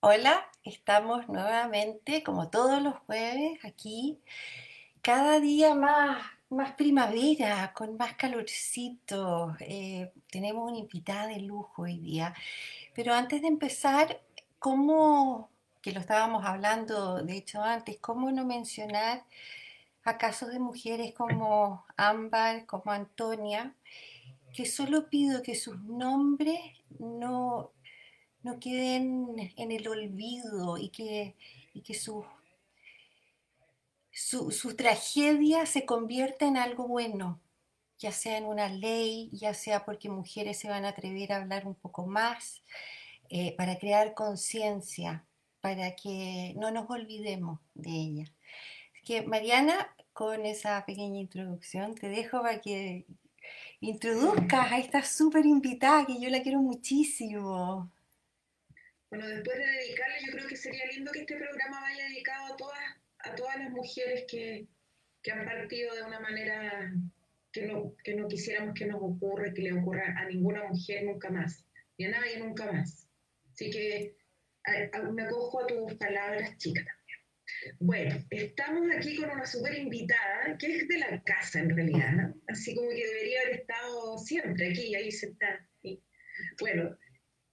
Hola, estamos nuevamente, como todos los jueves, aquí, cada día más, más primavera, con más calorcito. Eh, tenemos una invitada de lujo hoy día. Pero antes de empezar, ¿cómo, que lo estábamos hablando de hecho antes, cómo no mencionar a casos de mujeres como Ámbar, como Antonia, que solo pido que sus nombres no no queden en el olvido y que, que su, su, tragedia se convierta en algo bueno, ya sea en una ley, ya sea porque mujeres se van a atrever a hablar un poco más, eh, para crear conciencia, para que no nos olvidemos de ella. que Mariana, con esa pequeña introducción, te dejo para que introduzcas a esta súper invitada que yo la quiero muchísimo. Bueno, después de dedicarle, yo creo que sería lindo que este programa vaya dedicado a todas, a todas las mujeres que, que han partido de una manera que no, que no quisiéramos que nos ocurra, que le ocurra a ninguna mujer nunca más, ni a nadie nunca más. Así que me acojo a tus palabras, chica, también. Bueno, estamos aquí con una súper invitada, que es de la casa en realidad, así como que debería haber estado siempre aquí, ahí sentada. Bueno,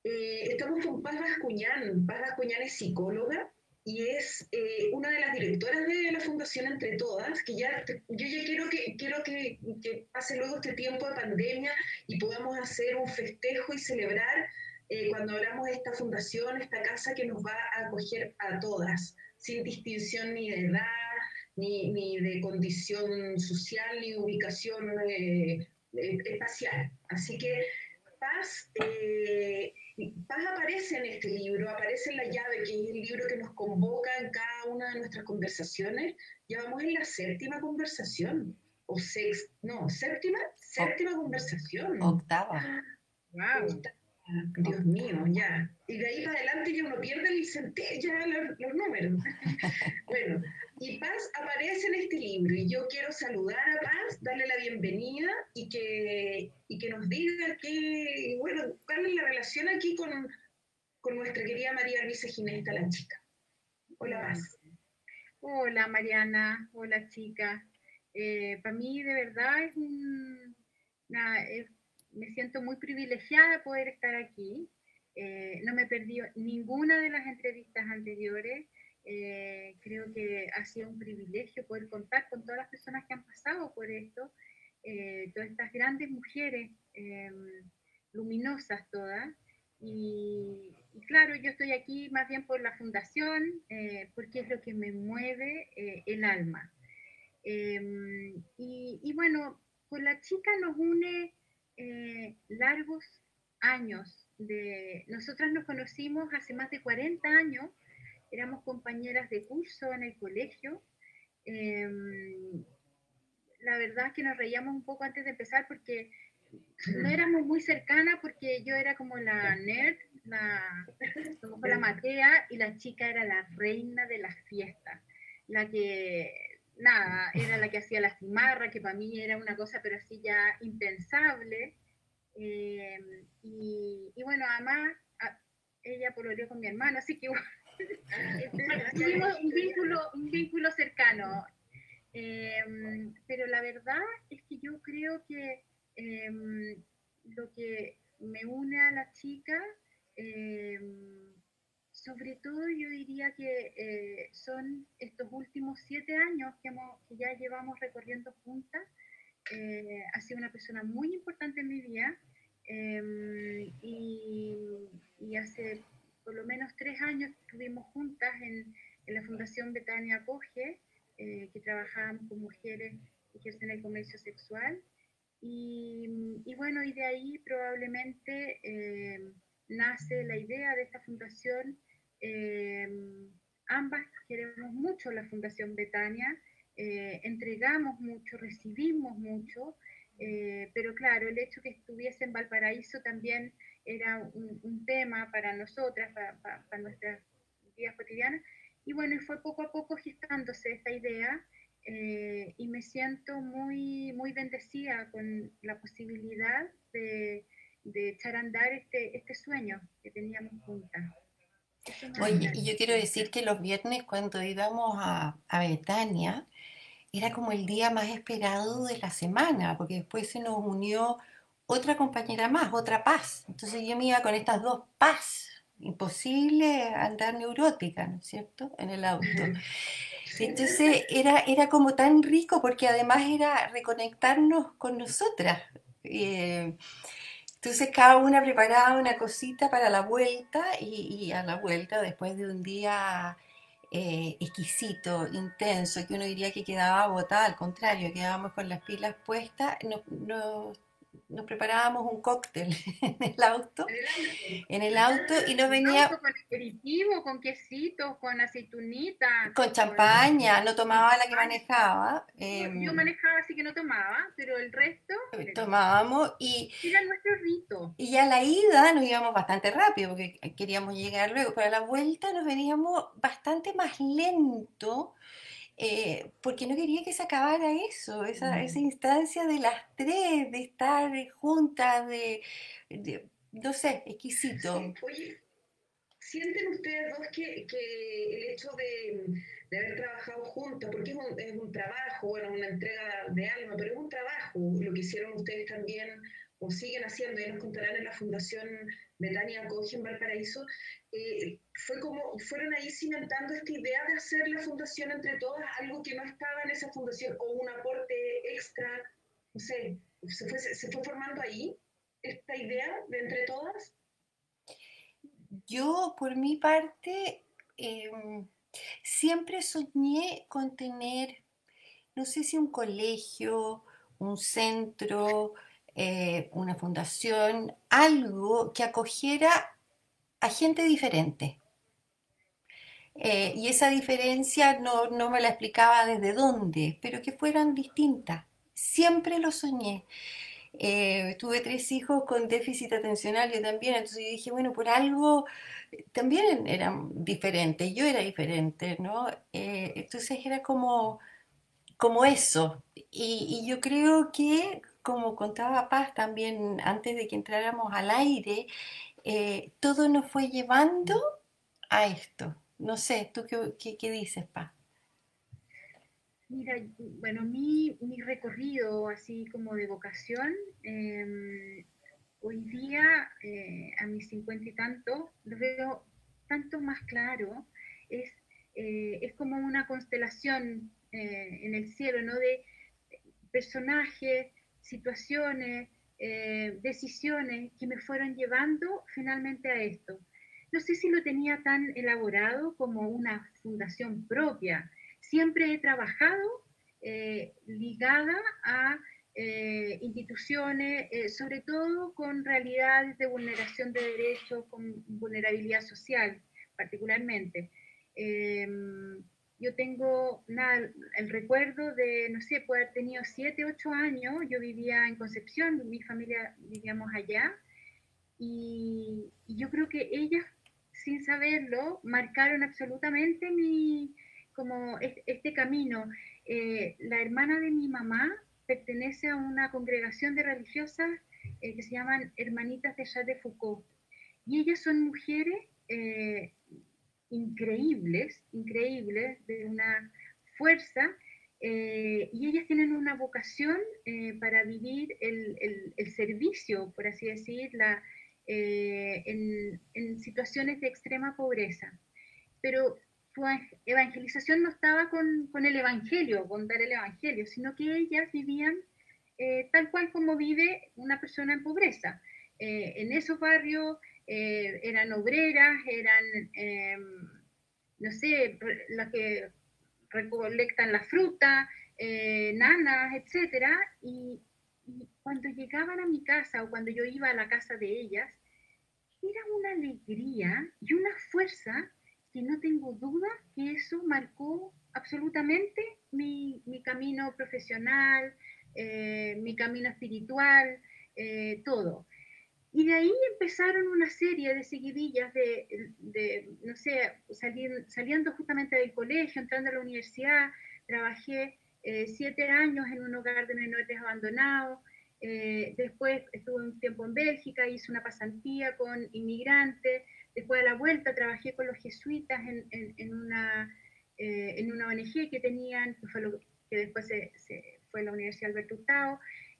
eh, estamos con Paz Bascuñán. Paz Bascuñán es psicóloga y es eh, una de las directoras de la Fundación Entre Todas, que ya, yo ya quiero, que, quiero que, que, pase luego este tiempo de pandemia y podamos hacer un festejo y celebrar eh, cuando hablamos de esta fundación, esta casa que nos va a acoger a todas, sin distinción ni de edad, ni, ni de condición social, ni de ubicación espacial. Así que Paz Paz aparece en este libro, aparece en la llave, que es el libro que nos convoca en cada una de nuestras conversaciones. Ya vamos en la séptima conversación, o sex, no, séptima, séptima conversación. Octava. Wow. Dios mío, ya. Y de ahí para adelante ya uno pierde el ya los, números. bueno, y Paz aparece en este libro y yo quiero saludar a Paz, darle la bienvenida y que, y que nos diga qué, bueno, cuál es la relación aquí con, con nuestra querida María Luisa Ginesta, la chica. Hola Paz. Hola Mariana, hola chica. Eh, para mí de verdad es un, me siento muy privilegiada poder estar aquí. Eh, no me he perdido ninguna de las entrevistas anteriores. Eh, creo que ha sido un privilegio poder contar con todas las personas que han pasado por esto, eh, todas estas grandes mujeres, em, luminosas todas. Y, claro, yo estoy aquí más bien por la fundación, porque es lo que me mueve el alma. Em, y, y, bueno, con la chica nos une largos años. De, nosotras nos conocimos hace más de 40 años éramos compañeras de curso en el colegio. Em, la verdad es que nos reíamos un poco antes de empezar porque no éramos muy cercanas porque yo era como la nerd, la, como la matea y la chica era la reina de las fiestas, la que, nada, era la que hacía la cimarra, que para mí era una cosa pero así ya impensable. Em, y, bueno, además ella pololeó con mi hermano, así que Tuvimos un vínculo, un vínculo cercano. Em, pero la verdad es que yo creo que em, lo que me une a la chica, sobre todo yo diría que eh, son estos últimos siete años que, que ya llevamos recorriendo juntas. Eh, ha sido una persona muy importante en mi vida y, y hace por lo menos tres años estuvimos juntas en, la Fundación Betania Acoge, eh, que trabajábamos con mujeres que ejercen el comercio sexual. Y, bueno, y de ahí probablemente nace la idea de esta fundación. Eh, ambas queremos mucho la Fundación Betania, entregamos mucho, recibimos mucho, pero claro, el hecho que estuviese en Valparaíso también era un, tema para nosotras, para, nuestras vidas cotidianas. Y bueno, y fue poco a poco gestándose esta idea eh, y me siento muy, muy bendecida con la posibilidad de, de echar a andar este, este sueño que teníamos juntas. Oye, y yo quiero decir que los viernes cuando íbamos a, a Betania, era como el día más esperado de la semana, porque después se nos unió otra compañera más, otra paz. Entonces yo me iba con estas dos paz. Imposible andar neurótica, ¿no es cierto? En el auto. Entonces era, era como tan rico porque además era reconectarnos con nosotras. Eh, entonces cada una preparaba una cosita para la vuelta y, a la vuelta, después de un día eh, exquisito, intenso, que uno diría que quedaba agotada, al contrario, quedábamos con las pilas puestas, nos nos preparábamos un cóctel en el auto, en el auto y nos venía... Con aperitivo, con quesitos, con aceitunita. Con champaña, no tomaba la que manejaba. Eh, yo manejaba así que no tomaba, pero el resto... Tomábamos y... Era nuestro rito. Y a la ida nos íbamos bastante rápido porque queríamos llegar luego, pero a la vuelta nos veníamos bastante más lento eh, porque no quería que se acabara eso, esa, esa, instancia de las tres, de estar juntas, de, no sé, exquisito. Oye, ¿sienten ustedes dos que, que el hecho de, de, haber trabajado juntas, porque es un, es un trabajo, bueno, una entrega de alma, pero es un trabajo, lo que hicieron ustedes también o siguen haciendo, y nos contarán en la Fundación Betania Coge en Valparaíso, eh, fue como, fueron ahí cimentando esta idea de hacer la fundación entre todas, algo que no estaba en esa fundación, o un aporte extra, no sé, se fue, se fue formando ahí esta idea de entre todas. Yo, por mi parte, eh, siempre soñé con tener, no sé si un colegio, un centro, eh, una fundación, algo que acogiera a gente diferente. Eh, y esa diferencia no, no, me la explicaba desde dónde, pero que fueran distintas. Siempre lo soñé. Eh, tuve tres hijos con déficit atencional, yo también, entonces yo dije, bueno, por algo también eran diferentes, yo era diferente, ¿no? entonces era como, como eso. Y, y yo creo que como contaba Paz también antes de que entráramos al aire, eh, todo nos fue llevando a esto. No sé, ¿tú qué, qué, dices, Paz? Mira, bueno, mi, mi, recorrido así como de vocación, em, hoy día eh, a mis cincuenta y tanto, lo veo tanto más claro, es, eh, es como una constelación en el cielo, ¿no? De personajes, situaciones, eh, decisiones que me fueron llevando finalmente a esto. No sé si lo tenía tan elaborado como una fundación propia. Siempre he trabajado eh, ligada a eh, instituciones, sobre todo con realidades de vulneración de derechos, con vulnerabilidad social particularmente. Yo tengo nada, el recuerdo de, no sé, poder haber tenido 7, 8 años, yo vivía en Concepción, mi familia vivíamos allá, y, yo creo que ellas, sin saberlo, marcaron absolutamente mi, como este, camino. Eh, la hermana de mi mamá pertenece a una congregación de religiosas eh, que se llaman Hermanitas de Jacques de Foucault, y ellas son mujeres eh, increíbles, increíbles, de una fuerza, eh, y ellas tienen una vocación eh, para vivir el, el, servicio, por así decir, eh, en, en, situaciones de extrema pobreza. Pero su evangelización no estaba con, con, el Evangelio, con dar el Evangelio, sino que ellas vivían tal cual como vive una persona en pobreza. en esos barrios eh, eran obreras, eran, em, no sé, las que recolectan la fruta, eh, nanas, etc. Y, cuando llegaban a mi casa o cuando yo iba a la casa de ellas, era una alegría y una fuerza que no tengo duda que eso marcó absolutamente mi, mi camino profesional, eh, mi camino espiritual, todo. Y de ahí empezaron una serie de seguidillas de, no sé, saliendo justamente del colegio, entrando a la universidad. Trabajé eh, siete años en un hogar de menores abandonados. Eh, después estuve un tiempo en Bélgica, hice una pasantía con inmigrantes. después de la vuelta trabajé con los jesuitas en, en, una, eh, en una ONG que tenían, que, fue lo, que después se, fue la Universidad Alberto Hurtado,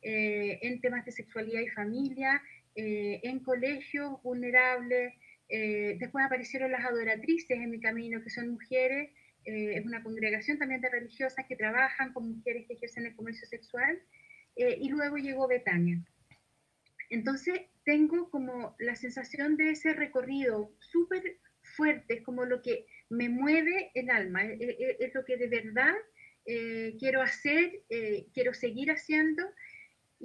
eh, en temas de sexualidad y familia, en colegios vulnerables. después aparecieron las adoratrices en mi camino, que son mujeres es una congregación también de religiosas que trabajan con mujeres que ejercen el comercio sexual, y luego llegó Betania. Entonces tengo como la sensación de ese recorrido súper fuerte, es como lo que me mueve el alma, es, lo que de verdad eh, quiero hacer, eh, quiero seguir haciendo.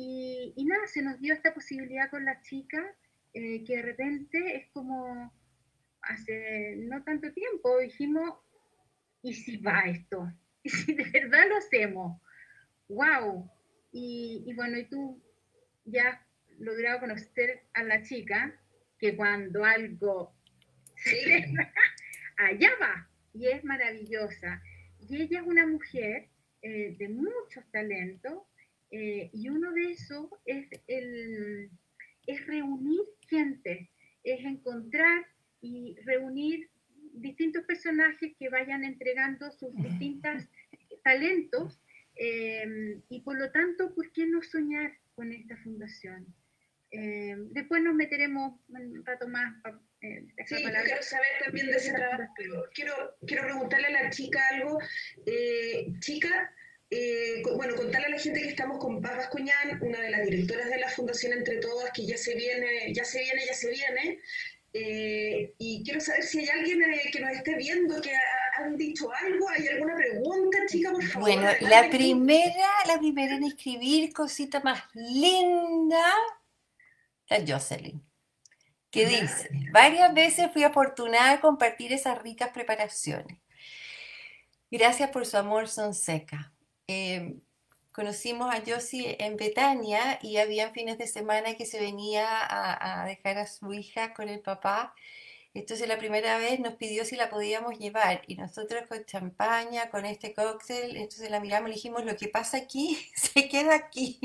Y, nada, se nos dio esta posibilidad con la chica, eh, que de repente es como hace no tanto tiempo dijimos, ¿y si va esto? ¿Y si de verdad lo hacemos? ¡Wow! Y, y bueno, y tú ya logrado conocer a la chica que cuando algo allá va y es maravillosa. Y ella es una mujer eh, de muchos talentos eh, y uno de esos es, el, es reunir gente, es encontrar y reunir distintos personajes que vayan entregando sus distintos talentos eh, y por lo tanto, ¿por qué no soñar con esta fundación? Eh, después nos meteremos un rato más. Eh, sí, quiero saber también de ese trabajo, pero quiero, quiero preguntarle a la chica algo. Eh, chica, eh, bueno, contarle a la gente que estamos con Paz Vascuñán, una de las directoras de la Fundación Entre Todas, que ya se viene, ya se viene, ya se viene. y quiero saber si hay alguien que nos esté viendo que han dicho algo, hay alguna pregunta, chica, por favor. Bueno, la primera, la primera en escribir cosita más linda la Jocelyn, que dice, varias veces fui afortunada de compartir esas ricas preparaciones. Gracias por su amor, son Em, conocimos a Josie en Betania y había fines de semana que se venía a, dejar a su hija con el papá. Entonces la primera vez nos pidió si la podíamos llevar y nosotros con champaña, con este cóctel, entonces la miramos y dijimos, lo que pasa aquí se queda aquí.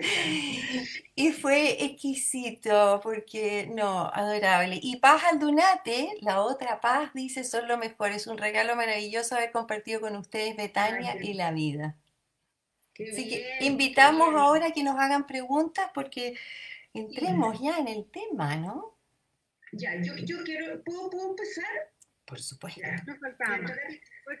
y fue exquisito, porque no, adorable. Y Paz Aldunate, la otra Paz, dice, son lo mejor. Es un regalo maravilloso haber compartido con ustedes Betania y la vida. Así que invitamos ahora a que nos hagan preguntas porque entremos ya en el tema, ¿no? Ya, yo, yo quiero, ¿puedo, ¿puedo empezar? Por supuesto. nos faltamos.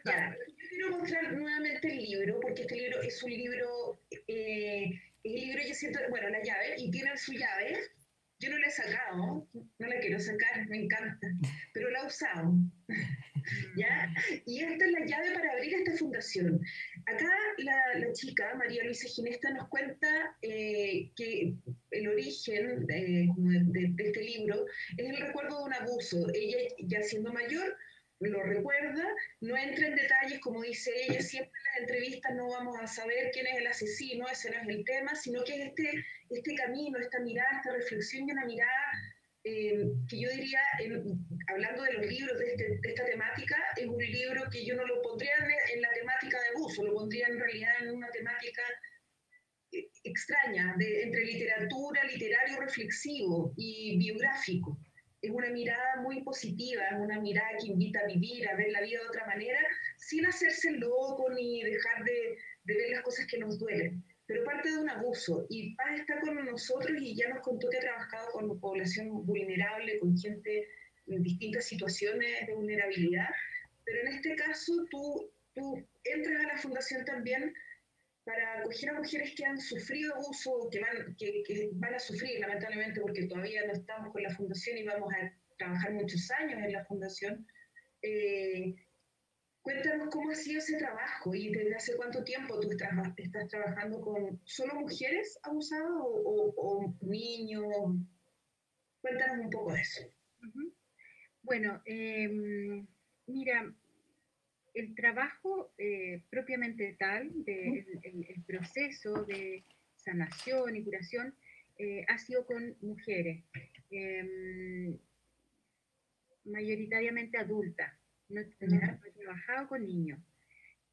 Ya, yo quiero mostrar nuevamente el libro, porque este libro es un libro, eh, el libro yo siento, bueno, la llave, y tiene su llave. Yo no la he sacado, no la quiero sacar, me encanta, pero la he usado. ¿Ya? Y esta es la llave para abrir esta fundación. Acá la, la chica, María Luisa Ginesta, nos cuenta eh, que el origen de, de, de, este libro es el recuerdo de un abuso. Ella, ya siendo mayor, lo recuerda, no entra en detalles, como dice ella, siempre en las entrevistas no vamos a saber quién es el asesino, ese no es el tema, sino que es este, este camino, esta mirada, esta reflexión y una mirada eh, que yo diría, hablando de los libros este, de, esta temática, es un libro que yo no lo pondría en, la temática de abuso, lo pondría en realidad en una temática extraña, de, entre literatura, literario reflexivo y biográfico es una mirada muy positiva, es una mirada que invita a vivir, a ver la vida de otra manera, sin hacerse loco ni dejar de, ver las cosas que nos duelen. Pero parte de un abuso. Y Paz está con nosotros y ya nos contó que ha trabajado con población vulnerable, con gente en distintas situaciones de vulnerabilidad. Pero en este caso tú, tú entras a la fundación también para acoger a mujeres que han sufrido abuso, que van, que, van a sufrir lamentablemente porque todavía no estamos con la fundación y vamos a trabajar muchos años en la fundación. Eh, cuéntanos cómo ha sido ese trabajo y desde hace cuánto tiempo tú estás, trabajando con solo mujeres abusadas o, niños. Cuéntanos un poco de eso. Bueno, em, mira, el trabajo eh, propiamente tal, de, el, proceso de sanación y curación, eh, ha sido con mujeres, em, mayoritariamente adultas. No, he trabajado con niños.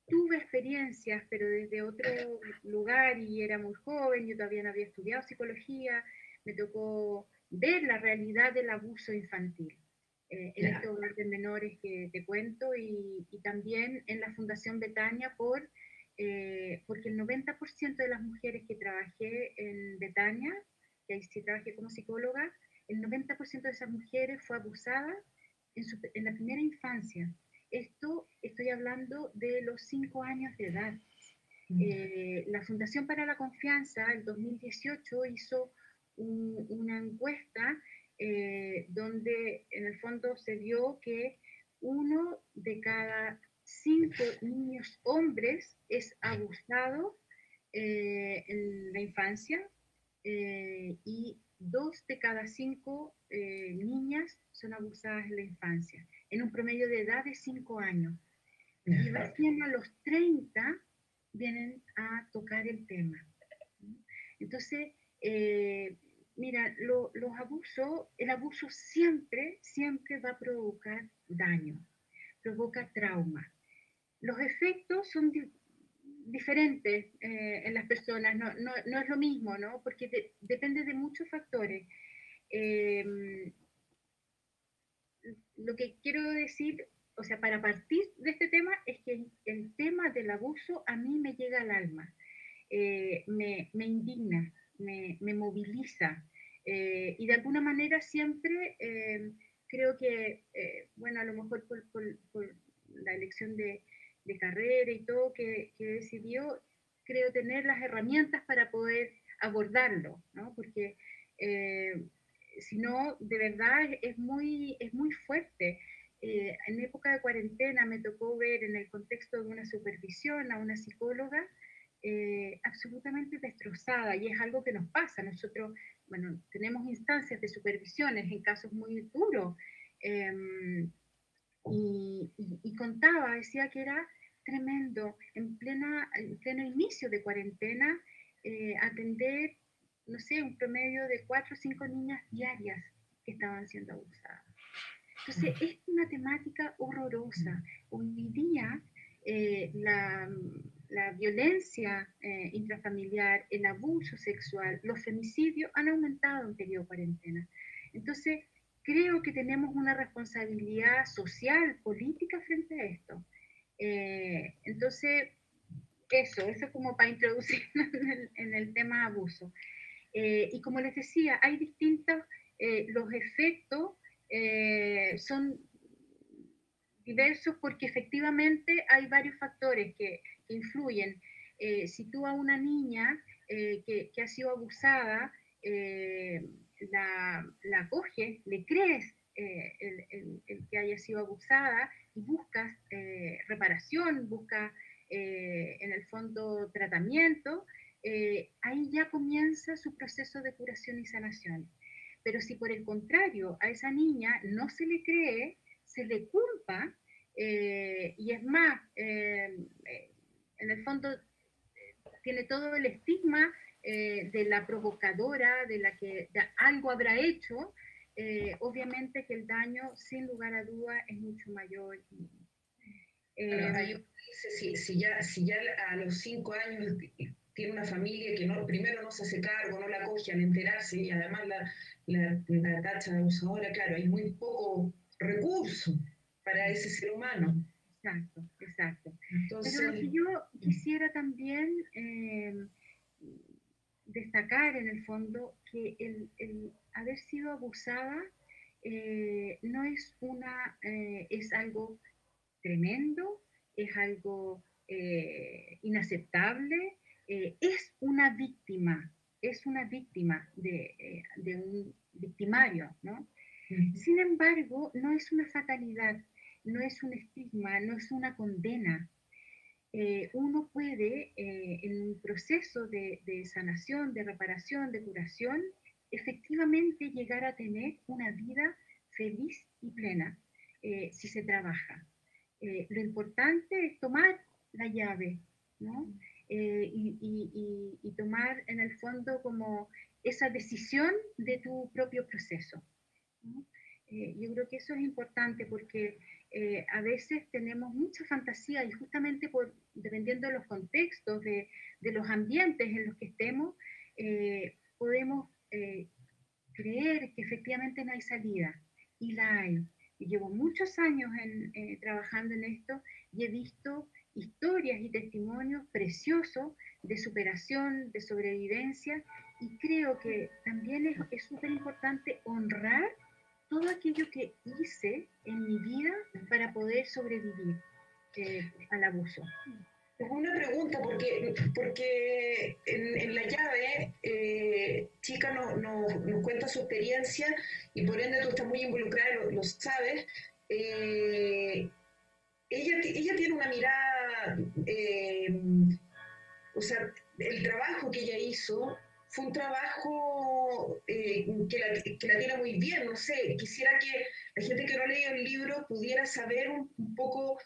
Tuve experiencias, pero desde otro lugar y era muy joven, yo todavía no había estudiado psicología, me tocó ver la realidad del abuso infantil. Eh, en este hogar de menores que te cuento y, y también en la Fundación Betania por, eh, porque el 90% de las mujeres que trabajé en Betania, que ahí sí trabajé como psicóloga, el 90% de esas mujeres fue abusada en, su, en, la primera infancia. Esto estoy hablando de los 5 años de edad. Eh, la Fundación para la Confianza, el 2018, hizo un, una encuesta eh, donde en el fondo se vio que uno de cada cinco niños hombres es abusado eh, en la infancia eh, y dos de cada cinco niñas son abusadas en la infancia, en un promedio de edad de cinco años. Y recién a los 30 vienen a tocar el tema. Entonces, Mira, los abusos, el abuso siempre, siempre va a provocar daño, provoca trauma. Los efectos son diferentes eh, en las personas, no, no, no, es lo mismo, ¿no? Porque depende de muchos factores. Eh, lo que quiero decir, o sea, para partir de este tema, es que el, tema del abuso a mí me llega al alma, eh, me, me indigna, me, moviliza. Eh, y de alguna manera siempre eh, creo que, eh, bueno, a lo mejor por, la elección de, carrera y todo que, decidió, creo tener las herramientas para poder abordarlo, ¿no? Porque si no, de verdad es muy, es muy fuerte. en época de cuarentena me tocó ver en el contexto de una supervisión a una psicóloga eh, absolutamente destrozada y es algo que nos pasa. Nosotros, bueno, tenemos instancias de supervisiones en casos muy duros em, y, contaba, decía que era tremendo en, plena, en pleno inicio de cuarentena eh, atender, no sé, un promedio de cuatro o cinco niñas diarias que estaban siendo abusadas. Entonces, es una temática horrorosa. Hoy día, eh, la la violencia eh, intrafamiliar, el abuso sexual, los femicidios han aumentado en periodo de cuarentena. Entonces, creo que tenemos una responsabilidad social, política frente a esto. Eh, entonces, eso, eso es como para introducir en el, tema abuso. Eh, y como les decía, hay distintos, los efectos son diversos porque efectivamente hay varios factores que, influyen. Eh, si tú a una niña eh, que, ha sido abusada, eh, la, la coges, le crees el, que haya sido abusada y buscas reparación, buscas en el fondo tratamiento, ahí ya comienza su proceso de curación y sanación. Pero si por el contrario a esa niña no se le cree, se le culpa, y es más, en el fondo tiene todo el estigma eh, de la provocadora, de la que algo habrá hecho, eh, obviamente que el daño, sin lugar a duda, es mucho mayor. Eh, si, si, ya, si ya a los cinco años tiene una familia que no, primero no se hace cargo, no la coge al enterarse y además la, la, la tacha de abusadora, claro, hay muy poco recurso para ese ser humano. Exacto, exacto. Pero lo que yo quisiera también eh, destacar en el fondo que el, haber sido abusada eh, no es una, eh, es algo tremendo, es algo inaceptable, es una víctima, es una víctima de, de un victimario, ¿no? Sin embargo, no es una fatalidad, no es un estigma, no es una condena. Eh, uno puede, eh, en un proceso de, sanación, de reparación, de curación, efectivamente llegar a tener una vida feliz y plena eh, si se trabaja. lo importante es tomar la llave, ¿no? y, tomar en el fondo como esa decisión de tu propio proceso. Yo creo que eso es importante porque eh, a veces tenemos mucha fantasía y justamente por, dependiendo de los contextos, de, los ambientes en los que estemos, eh, podemos eh, creer que efectivamente no hay salida. Y la hay. Y llevo muchos años eh, trabajando en esto y he visto historias y testimonios preciosos de superación, de sobrevivencia, y creo que también es súper importante honrar todo aquello que hice en mi vida para poder sobrevivir eh, al abuso. Una pregunta, porque, porque en, la llave, eh, Chica nos, nos, cuenta su experiencia y por ende tú estás muy involucrada, lo, lo sabes. Eh, ella, ella tiene una mirada, eh, o sea, el trabajo que ella hizo fue un trabajo que, la, que, la, tiene muy bien, no sé, quisiera que la gente que no leído el libro pudiera saber un poco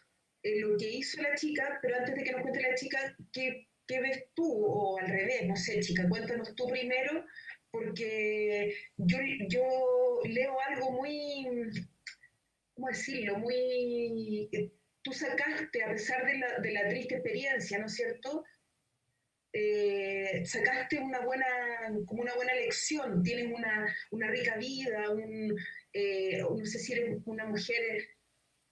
eh, lo que hizo la chica, pero antes de que nos cuente la chica, ¿qué, ¿qué, ves tú? O al revés, no sé, chica, cuéntanos tú primero, porque yo, yo leo algo muy, ¿cómo decirlo? Muy... Tú sacaste, a pesar de la, de la triste experiencia, ¿no es cierto? Eh, sacaste una buena, como una buena lección, tienes una, una rica vida, un, eh, no sé si eres una mujer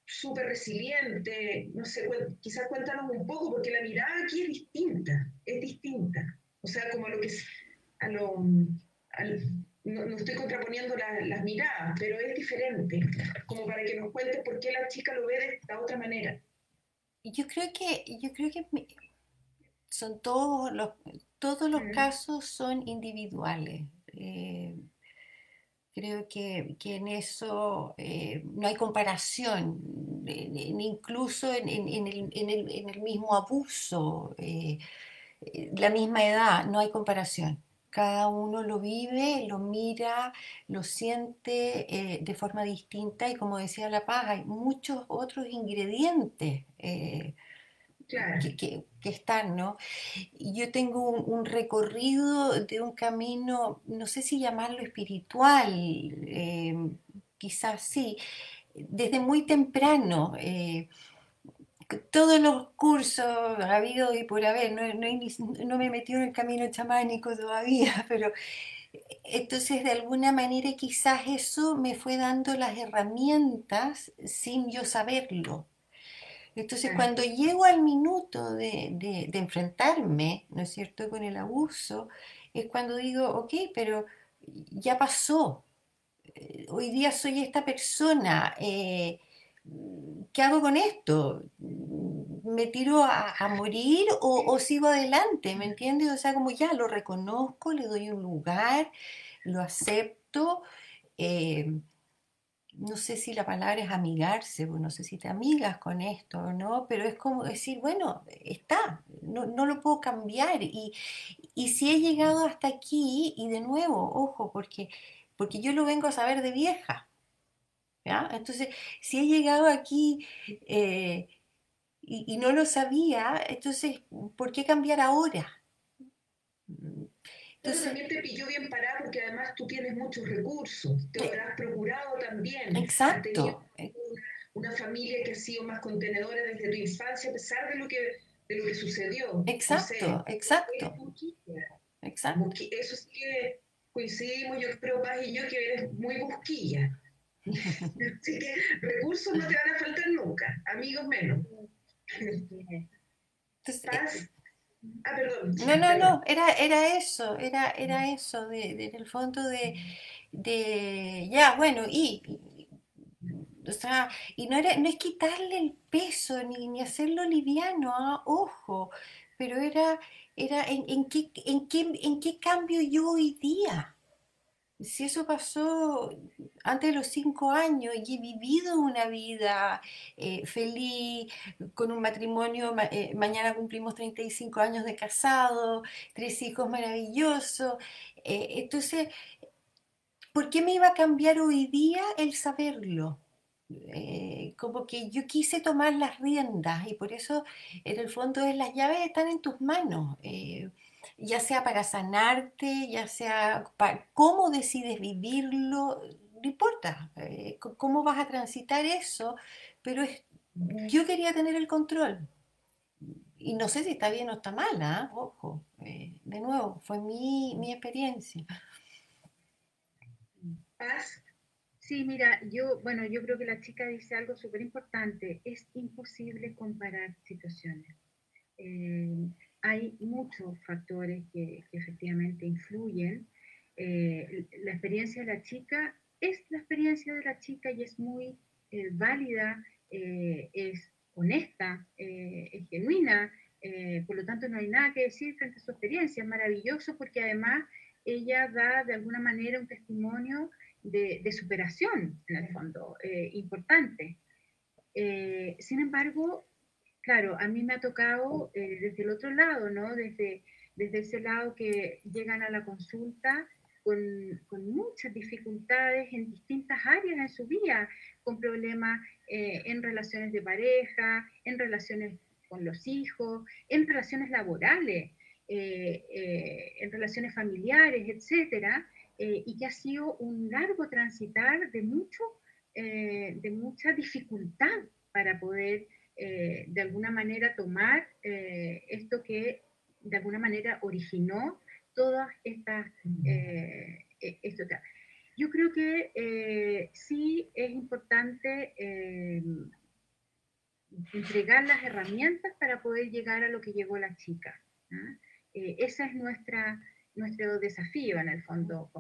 súper resiliente, no sé, quizás cuéntanos un poco, porque la mirada aquí es distinta, es distinta. O sea, como a lo que es, a lo, no, estoy contraponiendo las miradas, pero es diferente, como para que nos cuentes por qué la chica lo ve de esta otra manera. Yo creo que, yo creo que son todos los, todos los casos son individuales. Eh, Creo que, que en eso eh, no hay comparación, incluso en, en, el, en, el, mismo abuso, eh, eh, la misma edad, no hay comparación. Cada uno lo vive, lo mira, lo siente de forma distinta y como decía La Paz, hay muchos otros ingredientes que, están, ¿no? Yo tengo un, recorrido de un camino, no sé si llamarlo espiritual, eh, quizás sí, desde muy temprano. Eh, todos los cursos ha habido y por haber, no, no, me he metido en el camino chamánico todavía, pero entonces de alguna manera quizás eso me fue dando las herramientas sin yo saberlo. Entonces, cuando llego al minuto de, enfrentarme, ¿no es cierto?, con el abuso, es cuando digo, ok, pero ya pasó. Eh, hoy día soy esta persona. Eh, ¿Qué hago con esto? ¿Me tiro a, morir o, sigo adelante? ¿Me entiendes? O sea, como ya lo reconozco, le doy un lugar, lo acepto. Eh, no sé si la palabra es amigarse, no sé si te amigas con esto o no, pero es como decir, bueno, está, no, lo puedo cambiar. Y, si he llegado hasta aquí, y de nuevo, ojo, porque, porque yo lo vengo a saber de vieja. Entonces, si he llegado aquí eh, y, y no lo sabía, entonces, ¿por qué cambiar ahora? Entonces, también te pilló bien parada porque además tú tienes muchos recursos, te habrás procurado también. Exacto. Una, familia que ha sido más contenedora desde tu infancia a pesar de lo que, de lo que sucedió. Exacto, exacto. Exacto. Eso sí que coincidimos, yo creo, Paz y yo, que eres muy busquilla. Así que recursos no te van a faltar nunca, amigos menos. Entonces, Ah. No, no, no, era, era eso, era, era eso, de, de, en el fondo de, de, ya, bueno, y, o sea, y no, era, no es quitarle el peso ni, ni hacerlo liviano, ¿ah? ojo, pero era, era en, en, qué, en, qué, en qué cambio yo hoy día si eso pasó antes de los cinco años y he vivido una vida eh, feliz, con un matrimonio, eh, mañana cumplimos 35 años de casado, tres hijos maravillosos, eh, entonces, ¿por qué me iba a cambiar hoy día el saberlo? como que yo quise tomar las riendas y por eso en el fondo las llaves están en tus manos ya sea para sanarte, ya sea para cómo decides vivirlo, no importa eh, cómo vas a transitar eso, pero es, yo quería tener el control. Y no sé si está bien o está mal, ¿ah? ojo, eh, de nuevo, fue mi, mi experiencia. Sí, mira, yo, bueno, yo creo que la chica dice algo súper importante. Es imposible comparar situaciones. Eh, hay muchos factores que, efectivamente influyen. Eh, la experiencia de la chica es la experiencia de la chica y es muy eh, válida, es honesta, es genuina, por lo tanto no hay nada que decir frente a su experiencia. Es maravilloso porque además ella da de alguna manera un testimonio de, superación, en el fondo, eh, importante. Eh, sin embargo, claro, a mí me ha tocado eh, desde el otro lado, ¿no? Desde, desde ese lado que llegan a la consulta con, con muchas dificultades en distintas áreas en su vida, con problemas en relaciones de pareja, en relaciones con los hijos, en relaciones laborales, en relaciones familiares, etcétera, eh, y que ha sido un largo transitar de, mucho, eh, de mucha dificultad para poder eh, de alguna manera tomar esto que de alguna manera originó todas estas... esto. Yo creo que sí es importante entregar las herramientas para poder llegar a lo que llegó la chica. esa es nuestra, nuestro desafío en el fondo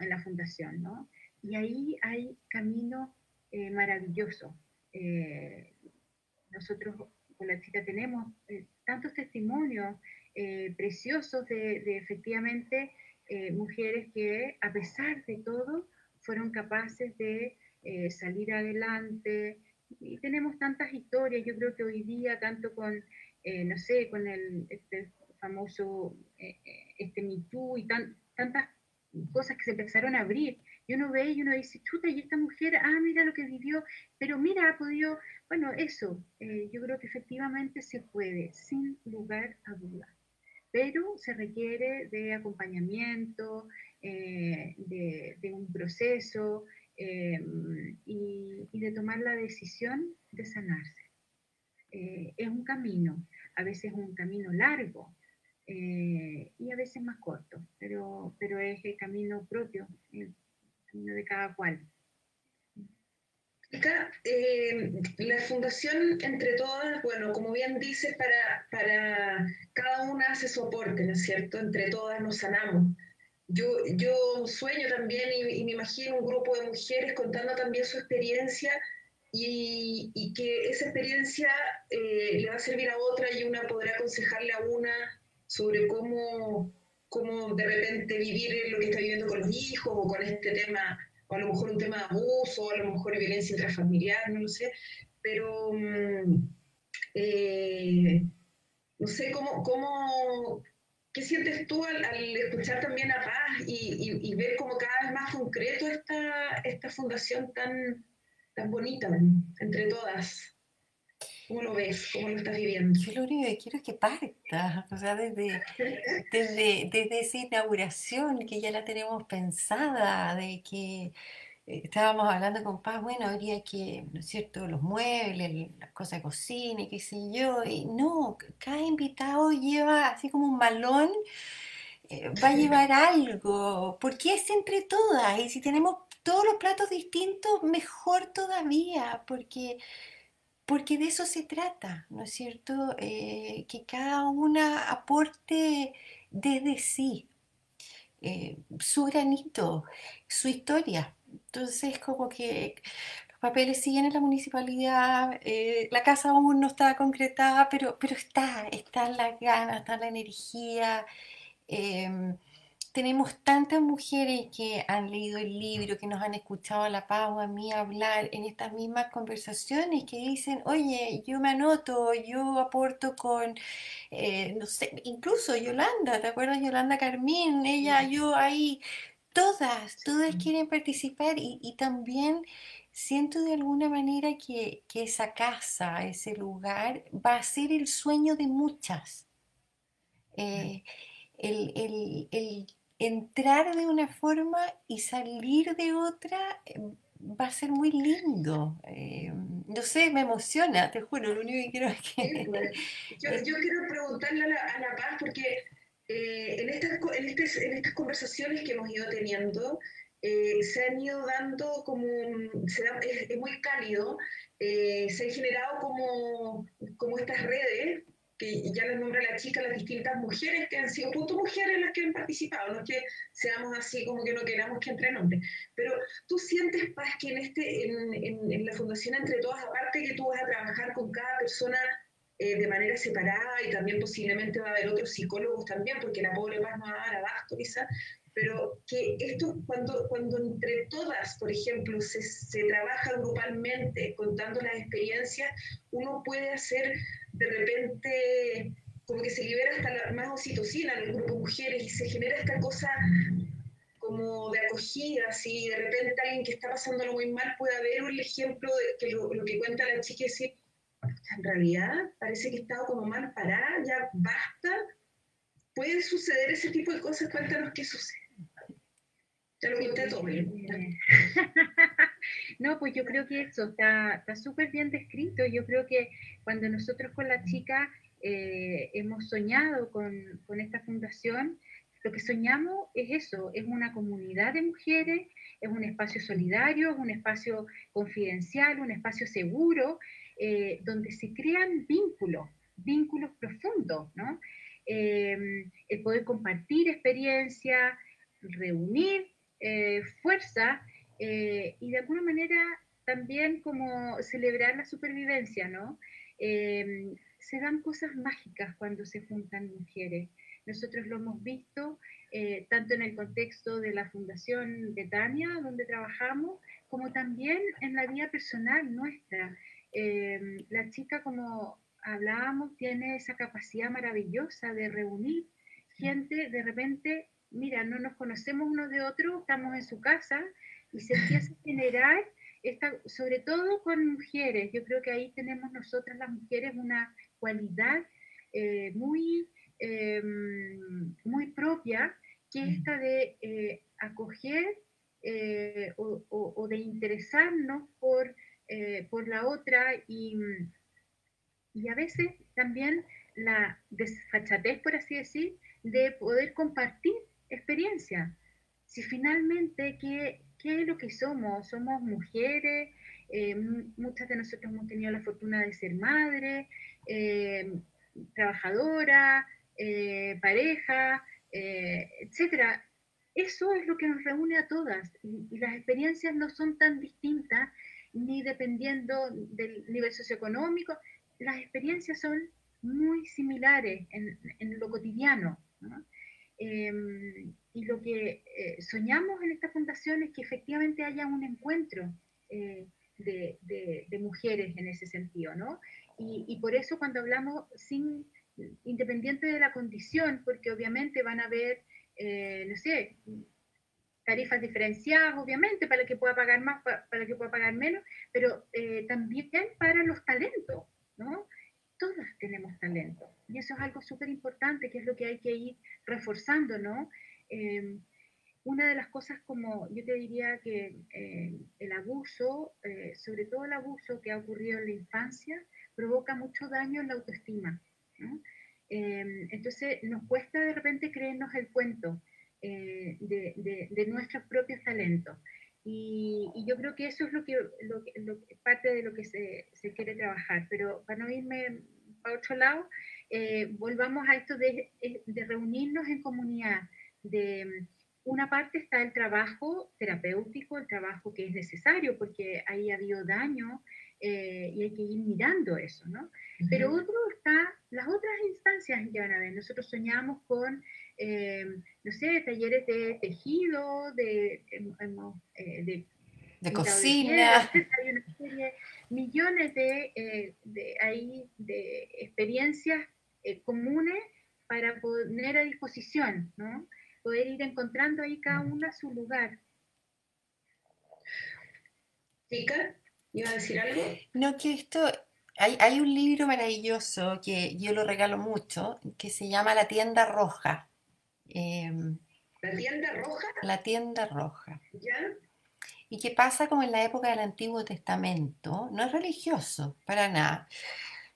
en la fundación, ¿no? Y ahí hay camino eh, maravilloso. Eh, nosotros con la chica tenemos eh, tantos testimonios preciosos de, efectivamente mujeres que a pesar de todo fueron capaces de salir adelante. Y tenemos tantas historias, yo creo que hoy día, tanto con, no sé, con el, este famoso este Me y tantas cosas que se empezaron a abrir. Y uno ve y uno dice, chuta, y esta mujer, ah, mira lo que vivió, pero mira, ha podido, bueno, eso, eh, yo creo que efectivamente se puede, sin lugar a dudas. Pero se requiere de acompañamiento, eh, de, un proceso eh, y, de tomar la decisión de sanarse. es un camino, a veces es un camino largo, eh, y a veces más corto, pero, pero es el camino propio, de cada cual. Eh, la fundación entre todas, bueno, como bien dice, para, para cada una hace su aporte, ¿no es cierto? Entre todas nos sanamos. Yo, yo sueño también y, me imagino un grupo de mujeres contando también su experiencia y, y que esa experiencia eh, le va a servir a otra y una podrá aconsejarle a una sobre cómo, cómo de repente vivir lo que está viviendo con los hijos o con este tema, o a lo mejor un tema de abuso, o a lo mejor violencia intrafamiliar, no lo sé, pero mm, eh, no sé cómo, cómo, ¿qué sientes tú al, escuchar también a Paz y, ver como cada vez más concreto esta, esta fundación tan, tan bonita entre todas? ¿Cómo lo ves? ¿Cómo lo estás viviendo? Yo lo único que quiero es que parta, o sea, desde, desde, desde esa inauguración que ya la tenemos pensada, de que eh, estábamos hablando con Paz, bueno, habría que, ¿no es cierto?, los muebles, las cosas de cocina y qué sé yo, y no, cada invitado lleva así como un balón, eh, va a llevar algo, porque es entre todas, y si tenemos todos los platos distintos, mejor todavía, porque porque de eso se trata, ¿no es cierto? Eh, que cada una aporte desde sí eh, su granito, su historia. Entonces, como que los papeles siguen en la municipalidad, eh, la casa aún no está concretada, pero, pero está, está la ganas, está la energía. Em, tenemos tantas mujeres que han leído el libro, que nos han escuchado a la Pau, a mí hablar en estas mismas conversaciones, que dicen, oye, yo me anoto, yo aporto con, eh, no sé, incluso Yolanda, ¿te acuerdas Yolanda Carmín? Ella, yo ahí, todas, todas quieren participar y, también siento de alguna manera que, esa casa, ese lugar, va a ser el sueño de muchas. Eh, el, el, entrar de una forma y salir de otra eh, va a ser muy lindo. Eh, no sé, me emociona, te juro, lo único que quiero es que... Yo, quiero preguntarle a la, Paz, porque eh, en, estas, en, estas conversaciones que hemos ido teniendo, eh, se han ido dando como, es, muy cálido, se han generado como, como estas redes, que ya les nombra la chica, las distintas mujeres que han sido punto mujeres las que han participado, no es que seamos así como que no queramos que entre hombres, pero tú sientes, Paz, que en, este, en, en, la Fundación Entre Todas, aparte que tú vas a trabajar con cada persona eh, de manera separada y también posiblemente va a haber otros psicólogos también, porque la pobre Paz no va a dar abasto quizás, pero que esto cuando, cuando entre todas, por ejemplo, se, se, trabaja grupalmente contando las experiencias, uno puede hacer de repente como que se libera hasta la, más oxitocina en el grupo de mujeres y se genera esta cosa como de acogida, si de repente alguien que está pasándolo muy mal puede ver un ejemplo de que lo, que cuenta la chica y decir, en realidad parece que he estado como mal parada, ya basta. Puede suceder ese tipo de cosas, cuéntanos qué sucede. no, pues yo creo que eso está súper bien descrito. Yo creo que cuando nosotros con la chica eh, hemos soñado con, con, esta fundación, lo que soñamos es eso, es una comunidad de mujeres, es un espacio solidario, es un espacio confidencial, un espacio seguro, eh, donde se crean vínculos, vínculos profundos, ¿no? Eh, el poder compartir experiencia, reunir fuerza eh, y de alguna manera también como celebrar la supervivencia, ¿no? Em, se dan cosas mágicas cuando se juntan mujeres. Nosotros lo hemos visto eh, tanto en el contexto de la Fundación Betania, donde trabajamos, como también en la vida personal nuestra. Em, la chica, como hablábamos, tiene esa capacidad maravillosa de reunir gente de repente mira, no nos conocemos unos de otros, estamos en su casa y se empieza a generar, esta, sobre todo con mujeres, yo creo que ahí tenemos nosotras las mujeres una cualidad eh, muy, em, muy propia, que es esta de eh, acoger eh, o, de interesarnos por, por la otra y, y a veces también la desfachatez, por así decir, de poder compartir experiencia. Si finalmente, ¿qué, qué es lo que somos? Somos mujeres, eh, muchas de nosotros hemos tenido la fortuna de ser madre, eh, trabajadora, eh, pareja, etcétera. Eso es lo que nos reúne a todas y, las experiencias no son tan distintas ni dependiendo del nivel socioeconómico. Las experiencias son muy similares en, lo cotidiano. ¿no? Em, y lo que eh, soñamos en esta fundación es que efectivamente haya un encuentro eh, de, de, mujeres en ese sentido, ¿no? Y, y, por eso cuando hablamos sin, independiente de la condición, porque obviamente van a haber, eh, no sé, tarifas diferenciadas, obviamente, para que pueda pagar más, para, que pueda pagar menos, pero también para los talentos, ¿no? Todas tenemos talento. Y eso es algo súper importante, que es lo que hay que ir reforzando, ¿no? Em, una de las cosas como yo te diría que eh, el abuso, eh, sobre todo el abuso que ha ocurrido en la infancia, provoca mucho daño en la autoestima. Em, entonces nos cuesta de repente creernos el cuento eh, de, de, nuestros propios talentos. Y, y, yo creo que eso es lo que, lo, lo, parte de lo que se, se, quiere trabajar. Pero para no irme para otro lado, eh, volvamos a esto de, de, reunirnos en comunidad. De, una parte está el trabajo terapéutico, el trabajo que es necesario porque ahí ha habido daño eh, y hay que ir mirando eso, ¿no? Pero otro está las otras instancias que van a ver. Nosotros soñamos con, eh, no sé, talleres de tejido, de, de de cocina. Hay una serie, millones de, eh, de, ahí, de experiencias eh, comunes para poner a disposición, ¿no? Poder ir encontrando ahí cada una su lugar. Chica, ¿iba a decir algo? No, que esto, hay, hay un libro maravilloso que yo lo regalo mucho, que se llama La tienda roja. Em, ¿La tienda roja? La tienda roja. ¿Ya? y que pasa como en la época del Antiguo Testamento, no es religioso, para nada.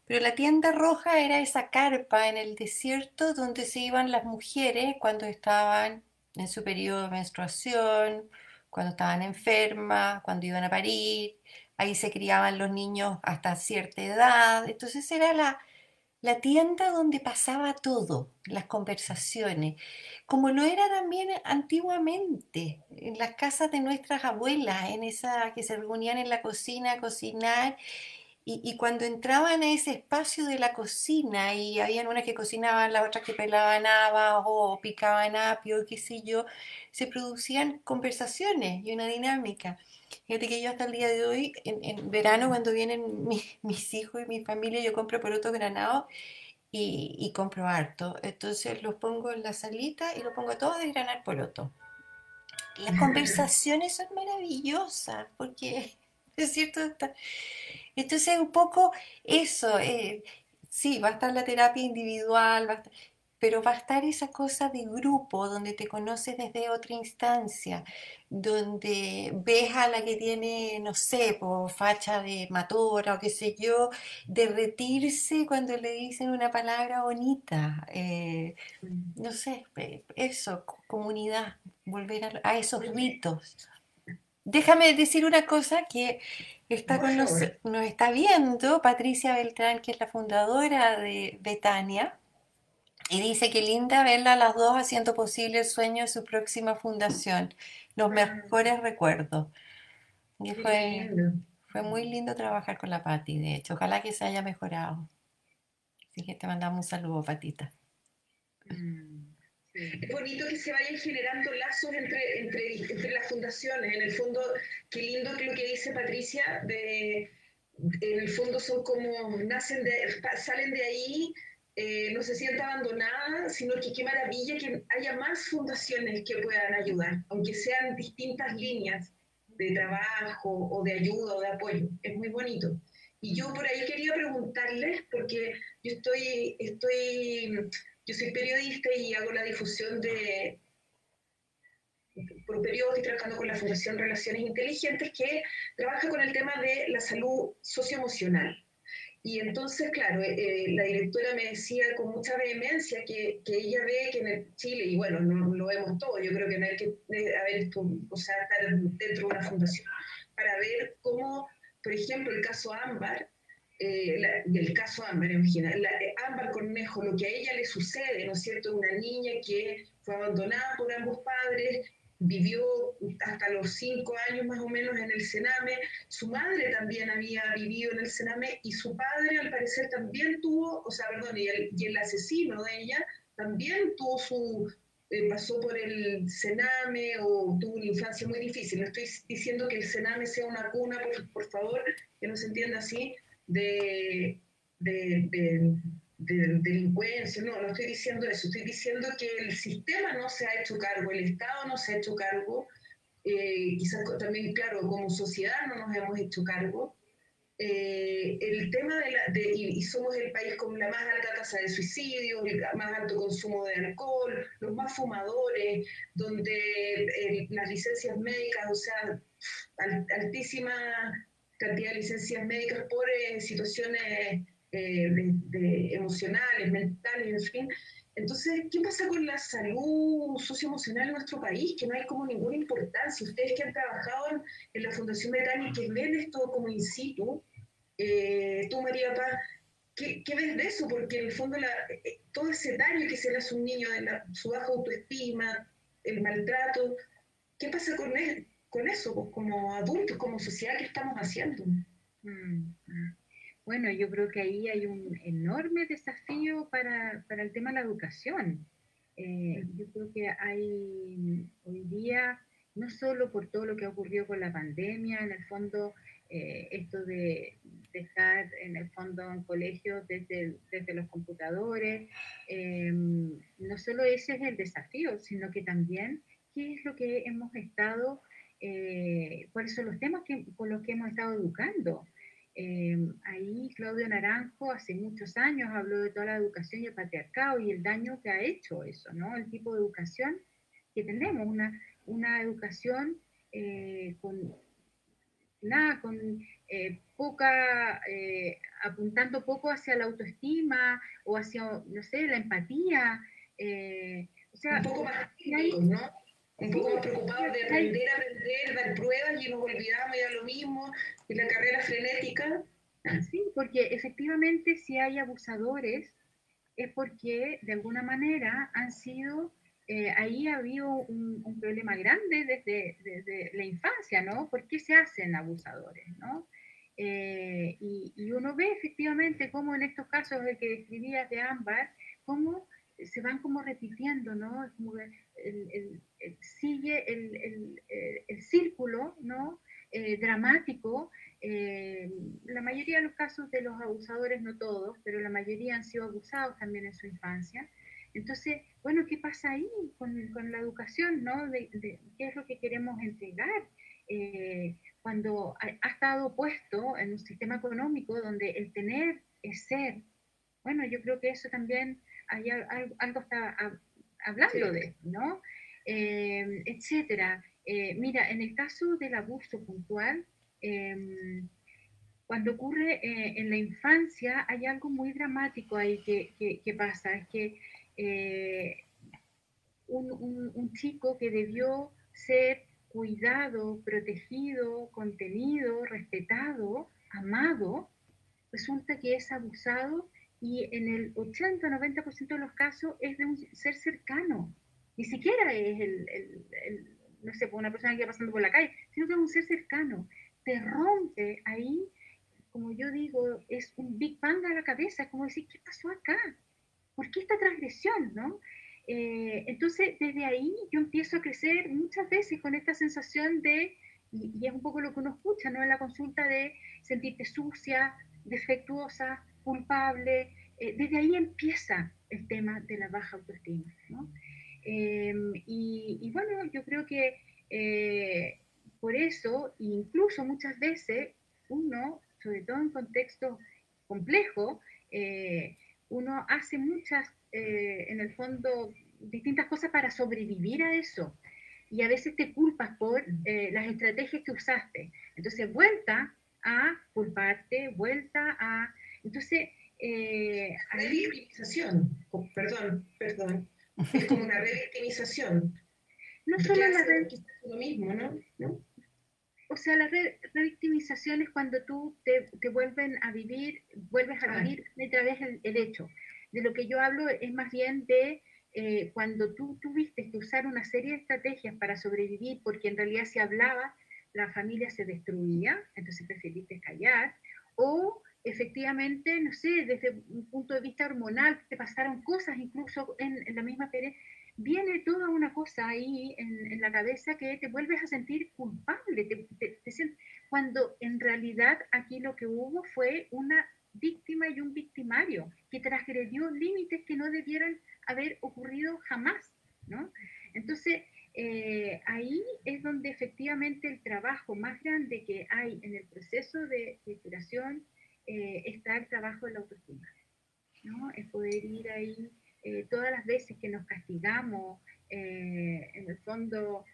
Pero la tienda roja era esa carpa en el desierto donde se iban las mujeres cuando estaban en su periodo de menstruación cuando estaban enfermas, cuando iban a parir, ahí se criaban los niños hasta cierta edad, entonces era la, la tienda donde pasaba todo, las conversaciones, como lo era también antiguamente, en las casas de nuestras abuelas, en esa que se reunían en la cocina a cocinar y, cuando entraban a ese espacio de la cocina y habían unas que cocinaban, las otras que pelaban habas o picaban apio, qué sé yo, se producían conversaciones y una dinámica. Fíjate que yo hasta el día de hoy, en, verano, cuando vienen mis hijos y mi familia, yo compro porotos granados y, y, compro harto. Entonces los pongo en la salita y los pongo todos a desgranar poroto. Las conversaciones son maravillosas porque, es cierto, entonces un poco eso, eh, sí, va a estar la terapia individual, va a estar, pero va a estar esa cosa de grupo donde te conoces desde otra instancia, donde ves a la que tiene, no sé, por facha de matora o qué sé yo, derretirse cuando le dicen una palabra bonita. Eh, no sé, eso, comunidad, volver a, a esos ritos. Déjame decir una cosa que está con nos, nos está viendo Patricia Beltrán, que es la fundadora de Betania y dice que linda verla a las dos haciendo posible el sueño de su próxima fundación. Los mejores recuerdos. Y fue, fue muy lindo trabajar con la Pati, de hecho. Ojalá que se haya mejorado. Así que te mandamos un saludo, Patita. Mm, es bonito que se vayan generando lazos entre, entre, entre, las fundaciones. En el fondo, qué lindo que lo que dice Patricia, de, en el fondo son como, nacen de, salen de ahí eh, no se sienta abandonada, sino que qué maravilla que haya más fundaciones que puedan ayudar, aunque sean distintas líneas de trabajo o de ayuda o de apoyo. Es muy bonito. Y yo por ahí quería preguntarles, porque yo estoy, estoy, yo soy periodista y hago la difusión de, por periodo estoy trabajando con la Fundación Relaciones Inteligentes, que trabaja con el tema de la salud socioemocional. Y entonces, claro, eh, eh, la directora me decía con mucha vehemencia que, que, ella ve que en el Chile, y bueno, no, lo vemos todo, yo creo que no hay que eh, haber, o sea, estar dentro de una fundación para ver cómo, por ejemplo, el caso Ámbar, eh, del caso Ámbar, imagina, la, Ámbar Cornejo, lo que a ella le sucede, ¿no es cierto? Una niña que fue abandonada por ambos padres, vivió hasta los cinco años más o menos en el Sename, su madre también había vivido en el Sename y su padre al parecer también tuvo, o sea, perdón, y el, asesino de ella también tuvo su, eh, pasó por el Sename o tuvo una infancia muy difícil. No estoy diciendo que el Sename sea una cuna, por, favor, que no se entienda así, de de delincuencia, no, no estoy diciendo eso, estoy diciendo que el sistema no se ha hecho cargo, el Estado no se ha hecho cargo, eh, quizás también, claro, como sociedad no nos hemos hecho cargo. Eh, el tema de la, de, y, somos el país con la más alta tasa de suicidios, el más alto consumo de alcohol, los más fumadores, donde las licencias médicas, o sea, altísima cantidad de licencias médicas por eh, situaciones eh, de, emocionales, mentales, en fin. Entonces, ¿qué pasa con la salud socioemocional en nuestro país? Que no hay como ninguna importancia. Ustedes que han trabajado en, la Fundación Betania y que ven esto como in situ, eh, tú, María Paz, ¿qué, ves de eso? Porque en el fondo eh, todo ese daño que se le hace a un niño, de su baja autoestima, el maltrato, ¿qué pasa con, con eso? Pues, como adultos, como sociedad, ¿qué estamos haciendo? Mm, mm. Bueno, yo creo que ahí hay un enorme desafío para, para el tema de la educación. Eh, yo creo que hay hoy día, no solo por todo lo que ha ocurrido con la pandemia, en el fondo, eh, esto de dejar en el fondo en colegios desde, desde los computadores, eh, no solo ese es el desafío, sino que también qué es lo que hemos estado, cuáles son los temas que, por los que hemos estado educando. Em, ahí Claudio Naranjo hace muchos años habló de toda la educación y el patriarcado y el daño que ha hecho eso, ¿no? El tipo de educación que tenemos, una, una educación eh, con nada, con eh, poca, eh, apuntando poco hacia la autoestima o hacia, no sé, la empatía. o sea, un poco más ¿no? Un poco más preocupados de aprender, aprender, dar pruebas y nos olvidamos ya lo mismo, y la carrera frenética. Sí, porque efectivamente si hay abusadores es porque de alguna manera han sido, eh, ahí ha habido un, problema grande desde, desde, la infancia, ¿no? ¿Por qué se hacen abusadores, ¿no? Eh, y, y, uno ve efectivamente cómo en estos casos el que describías de Ámbar, cómo se van como repitiendo, ¿no? Como el, sigue el, el, círculo, ¿no? Eh, dramático. Eh, la mayoría de los casos de los abusadores, no todos, pero la mayoría han sido abusados también en su infancia. Entonces, bueno, ¿qué pasa ahí con, con la educación, ¿no? ¿Qué es lo que queremos entregar? Eh, cuando ha, estado puesto en un sistema económico donde el tener es ser, bueno, yo creo que eso también hay algo está hablando de, ¿no? Eh, etcétera. Eh, mira, en el caso del abuso puntual, em, cuando ocurre eh, en la infancia hay algo muy dramático ahí que, que, pasa, es que un, un, chico que debió ser cuidado, protegido, contenido, respetado, amado, resulta que es abusado y en el 80-90% de los casos es de un ser cercano. Ni siquiera es el, el, no sé, una persona que va pasando por la calle, sino que es un ser cercano. Te rompe ahí, como yo digo, es un Big Bang a la cabeza, es como decir, ¿qué pasó acá? ¿Por qué esta transgresión? ¿no? Eh, entonces, desde ahí yo empiezo a crecer muchas veces con esta sensación de, y, y, es un poco lo que uno escucha ¿no? en la consulta, de sentirte sucia, defectuosa, culpable. Eh, desde ahí empieza el tema de la baja autoestima. Em, y, bueno, yo creo que eh, por eso, incluso muchas veces, uno, sobre todo en contextos complejos, eh, uno hace muchas, en el fondo, distintas cosas para sobrevivir a eso. Y a veces te culpas por las estrategias que usaste. Entonces, vuelta a culparte, vuelta a entonces, eh, revictimización, oh, perdón, perdón, es como una revictimización. No solo la lo mismo, ¿no? O sea, la revictimización es cuando tú te, te, vuelven a vivir, vuelves a vivir otra vez el, hecho. De lo que yo hablo es más bien de eh, cuando tú tuviste que usar una serie de estrategias para sobrevivir, porque en realidad si hablaba, la familia se destruía, entonces preferiste callar, o efectivamente, no sé, desde un punto de vista hormonal, te pasaron cosas incluso en, la misma pere, viene toda una cosa ahí en, la cabeza que te vuelves a sentir culpable, cuando en realidad aquí lo que hubo fue una víctima y un victimario que transgredió límites que no debieran haber ocurrido jamás, ¿no? Entonces, eh, ahí es donde efectivamente el trabajo más grande que hay en el proceso de, de curación eh, está el trabajo de la autoestima, ¿no? Es poder ir ahí eh, todas las veces que nos castigamos, eh, en el fondo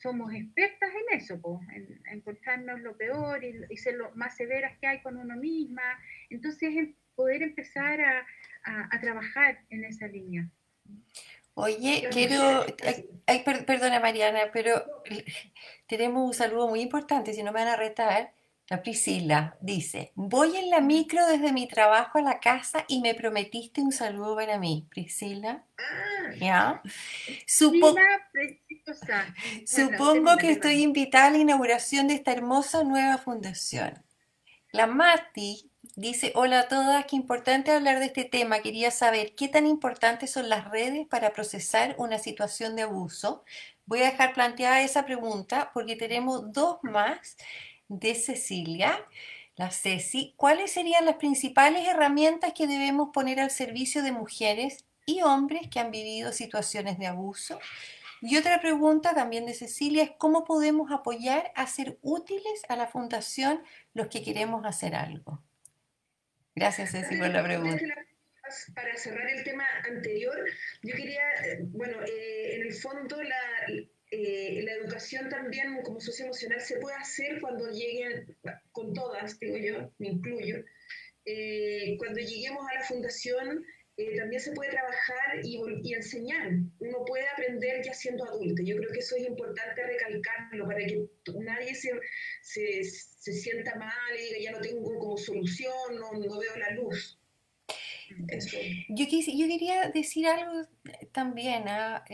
somos expertas en eso, en, encontrarnos lo peor y, ser lo más severas que hay con uno misma. Entonces, poder empezar a, a, trabajar en esa línea. Oye, quiero, ay, perdona Mariana, pero tenemos un saludo muy importante, si no me van a retar la Priscila dice, voy en la micro desde mi trabajo a la casa y me prometiste un saludo para mí. Priscila, ah. ¿ya? Supongo que estoy invitada a la inauguración de esta hermosa nueva fundación. La Mati dice, hola a todas, qué importante hablar de este tema. Quería saber qué tan importantes son las redes para procesar una situación de abuso. Voy a dejar planteada esa pregunta porque tenemos dos más de Cecilia, la Ceci, ¿cuáles serían las principales herramientas que debemos poner al servicio de mujeres y hombres que han vivido situaciones de abuso? Y otra pregunta también de Cecilia es cómo podemos apoyar a ser útiles a la fundación los que queremos hacer algo. Gracias, Ceci, por la pregunta. Para cerrar el tema anterior, yo quería, eh, bueno, eh, en el fondo la, eh, la educación también como socioemocional se puede hacer cuando lleguen, con todas, digo yo, me incluyo, eh, cuando lleguemos a la fundación, eh, también se puede trabajar y, enseñar. Uno puede aprender ya siendo adulto. Yo creo que eso es importante recalcarlo para que nadie se, se, sienta mal y diga ya no tengo como solución, no, veo la luz. Yo, yo, quería decir algo también. ¿ah?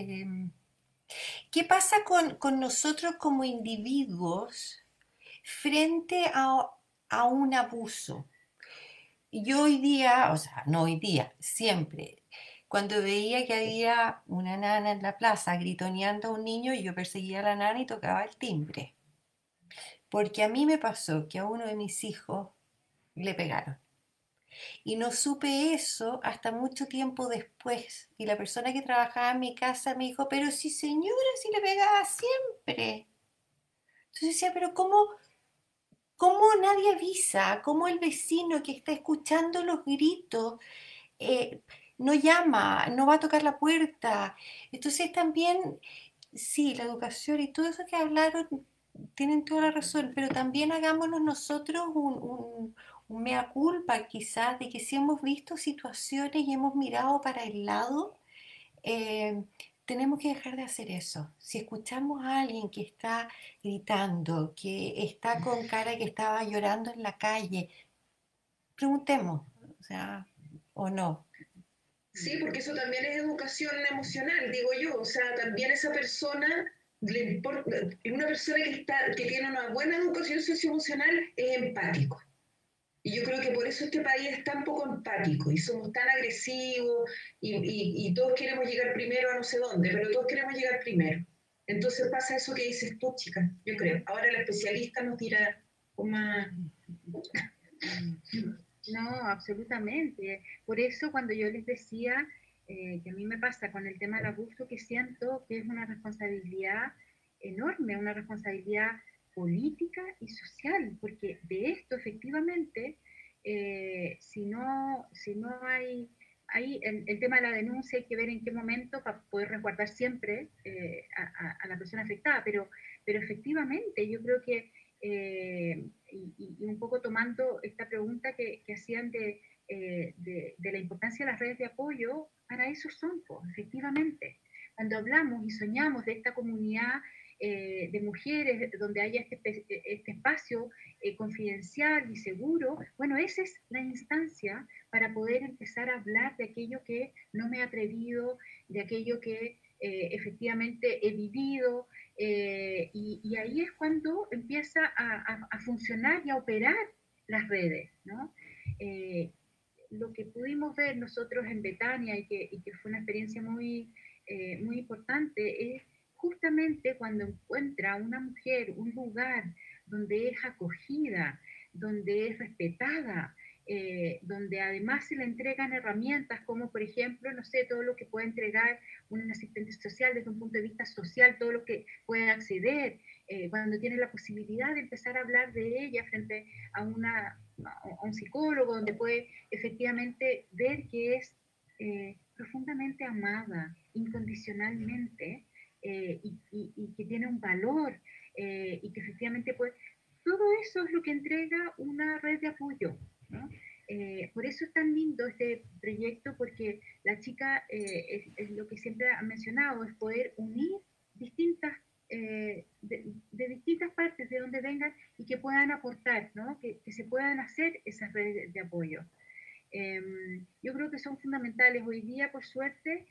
¿Qué pasa con, con, nosotros como individuos frente a, a un abuso? Yo hoy día, o sea, no hoy día, siempre, cuando veía que había una nana en la plaza gritoneando a un niño, yo perseguía a la nana y tocaba el timbre. Porque a mí me pasó que a uno de mis hijos le pegaron. Y no supe eso hasta mucho tiempo después. Y la persona que trabajaba en mi casa me dijo, pero si señora, si le pegaba siempre. Entonces decía, pero ¿cómo, ¿Cómo nadie avisa? ¿Cómo el vecino que está escuchando los gritos eh, no llama, no va a tocar la puerta? Entonces también, sí, la educación y todo eso que hablaron tienen toda la razón, pero también hagámonos nosotros un, mea culpa quizás de que si hemos visto situaciones y hemos mirado para el lado, eh, tenemos que dejar de hacer eso. Si escuchamos a alguien que está gritando, que está con cara que estaba llorando en la calle, preguntemos, o sea, o no. Sí, porque eso también es educación emocional, digo yo. O sea, también esa persona le importa, una persona que, está, que tiene una buena educación socioemocional es empático. Y yo creo que por eso este país es tan poco empático y somos tan agresivos y, y, todos queremos llegar primero a no sé dónde, pero todos queremos llegar primero. Entonces pasa eso que dices tú, chica, yo creo. Ahora el especialista nos dirá con más... No, absolutamente. Por eso cuando yo les decía eh, que a mí me pasa con el tema del abuso, que siento que es una responsabilidad enorme, una responsabilidad política y social, porque de esto efectivamente, eh, si, no, si no hay, hay el, tema de la denuncia, hay que ver en qué momento para poder resguardar siempre eh, a, la persona afectada, pero, pero efectivamente yo creo que, eh, y, un poco tomando esta pregunta que, hacían de, de, de, la importancia de las redes de apoyo, para eso son, pues, efectivamente. Cuando hablamos y soñamos de esta comunidad eh, de mujeres, donde haya este, este espacio eh, confidencial y seguro, bueno, esa es la instancia para poder empezar a hablar de aquello que no me he atrevido, de aquello que eh, efectivamente he vivido, y, ahí es cuando empieza a, funcionar y a operar las redes, ¿no? lo que pudimos ver nosotros en Betania y que, y que fue una experiencia muy, muy importante es justamente cuando encuentra una mujer un lugar donde es acogida, donde es respetada, eh, donde además se le entregan herramientas como por ejemplo, no sé, todo lo que puede entregar un asistente social desde un punto de vista social, todo lo que puede acceder, eh, cuando tiene la posibilidad de empezar a hablar de ella frente a, una, a un psicólogo, donde puede efectivamente ver que es eh, profundamente amada incondicionalmente, eh, y, que tiene un valor eh, y que efectivamente pues todo eso es lo que entrega una red de apoyo. Eh, por eso es tan lindo este proyecto porque la chica es, lo que siempre ha mencionado, es poder unir distintas, de, distintas partes de donde vengan y que puedan aportar, ¿no? que, que, se puedan hacer esas redes de apoyo. Em, yo creo que son fundamentales. Hoy día, por suerte,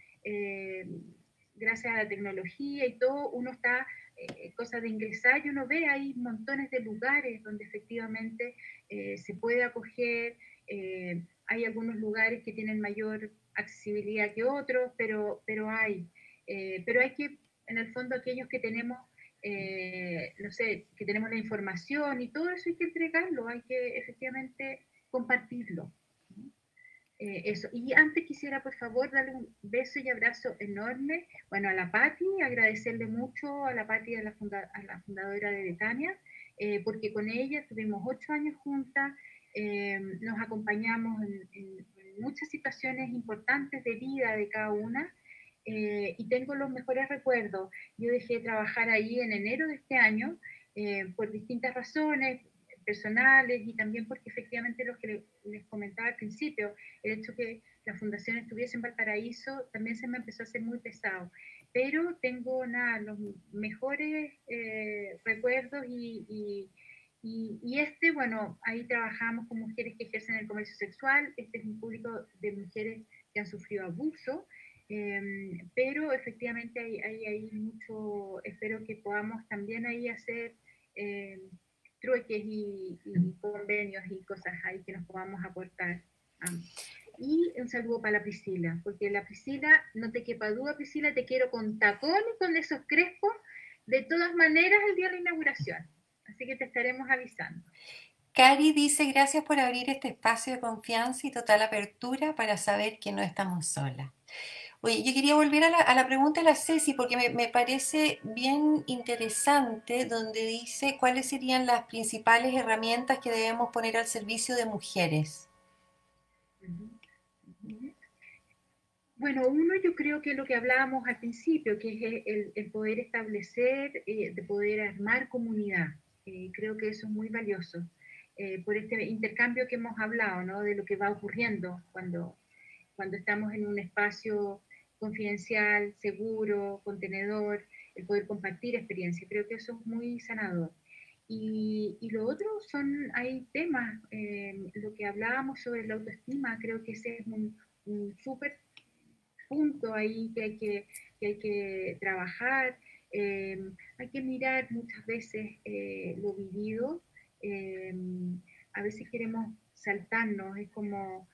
gracias a la tecnología y todo, uno está, eh, cosa de ingresar y uno ve ahí montones de lugares donde efectivamente eh, se puede acoger. Eh, hay algunos lugares que tienen mayor accesibilidad que otros, pero, pero hay. pero hay que, en el fondo, aquellos que tenemos, no sé, que tenemos la información y todo eso hay que entregarlo, hay que efectivamente compartirlo. Eh, eso. Y antes quisiera, por favor, darle un beso y abrazo enorme, bueno, a la Patti, agradecerle mucho a la Patti, a la, a la fundadora de Betania, eh, porque con ella tuvimos ocho años juntas, eh, nos acompañamos en, muchas situaciones importantes de vida de cada una, y tengo los mejores recuerdos. Yo dejé de trabajar ahí en enero de este año, por distintas razones, personales y también porque efectivamente lo que les comentaba al principio, el hecho que la fundación estuviese en Valparaíso también se me empezó a hacer muy pesado. Pero tengo nada, los mejores eh, recuerdos y, y, y, este, bueno, ahí trabajamos con mujeres que ejercen el comercio sexual, este es un público de mujeres que han sufrido abuso, em, pero efectivamente hay, hay, hay, mucho, espero que podamos también ahí hacer eh, trueques y, y, convenios y cosas ahí que nos podamos aportar. Y un saludo para la Priscila, porque la Priscila, no te quepa duda, Priscila, te quiero con tacón y con esos crespos, de todas maneras el día de la inauguración. Así que te estaremos avisando. Cari dice, gracias por abrir este espacio de confianza y total apertura para saber que no estamos solas. Oye, yo quería volver a la, a la pregunta de la Ceci porque me, me, parece bien interesante donde dice cuáles serían las principales herramientas que debemos poner al servicio de mujeres. Bueno, uno yo creo que lo que hablábamos al principio, que es el, el poder establecer, eh, de poder armar comunidad. Eh, creo que eso es muy valioso. Eh, por este intercambio que hemos hablado, ¿no? De lo que va ocurriendo cuando, cuando estamos en un espacio confidencial, seguro, contenedor, el poder compartir experiencias. Creo que eso es muy sanador. Y, y lo otro son, hay temas, eh, lo que hablábamos sobre la autoestima, creo que ese es un, un súper punto ahí que hay que, que, hay que trabajar. Eh, hay que mirar muchas veces eh, lo vivido. A veces queremos saltarnos, es como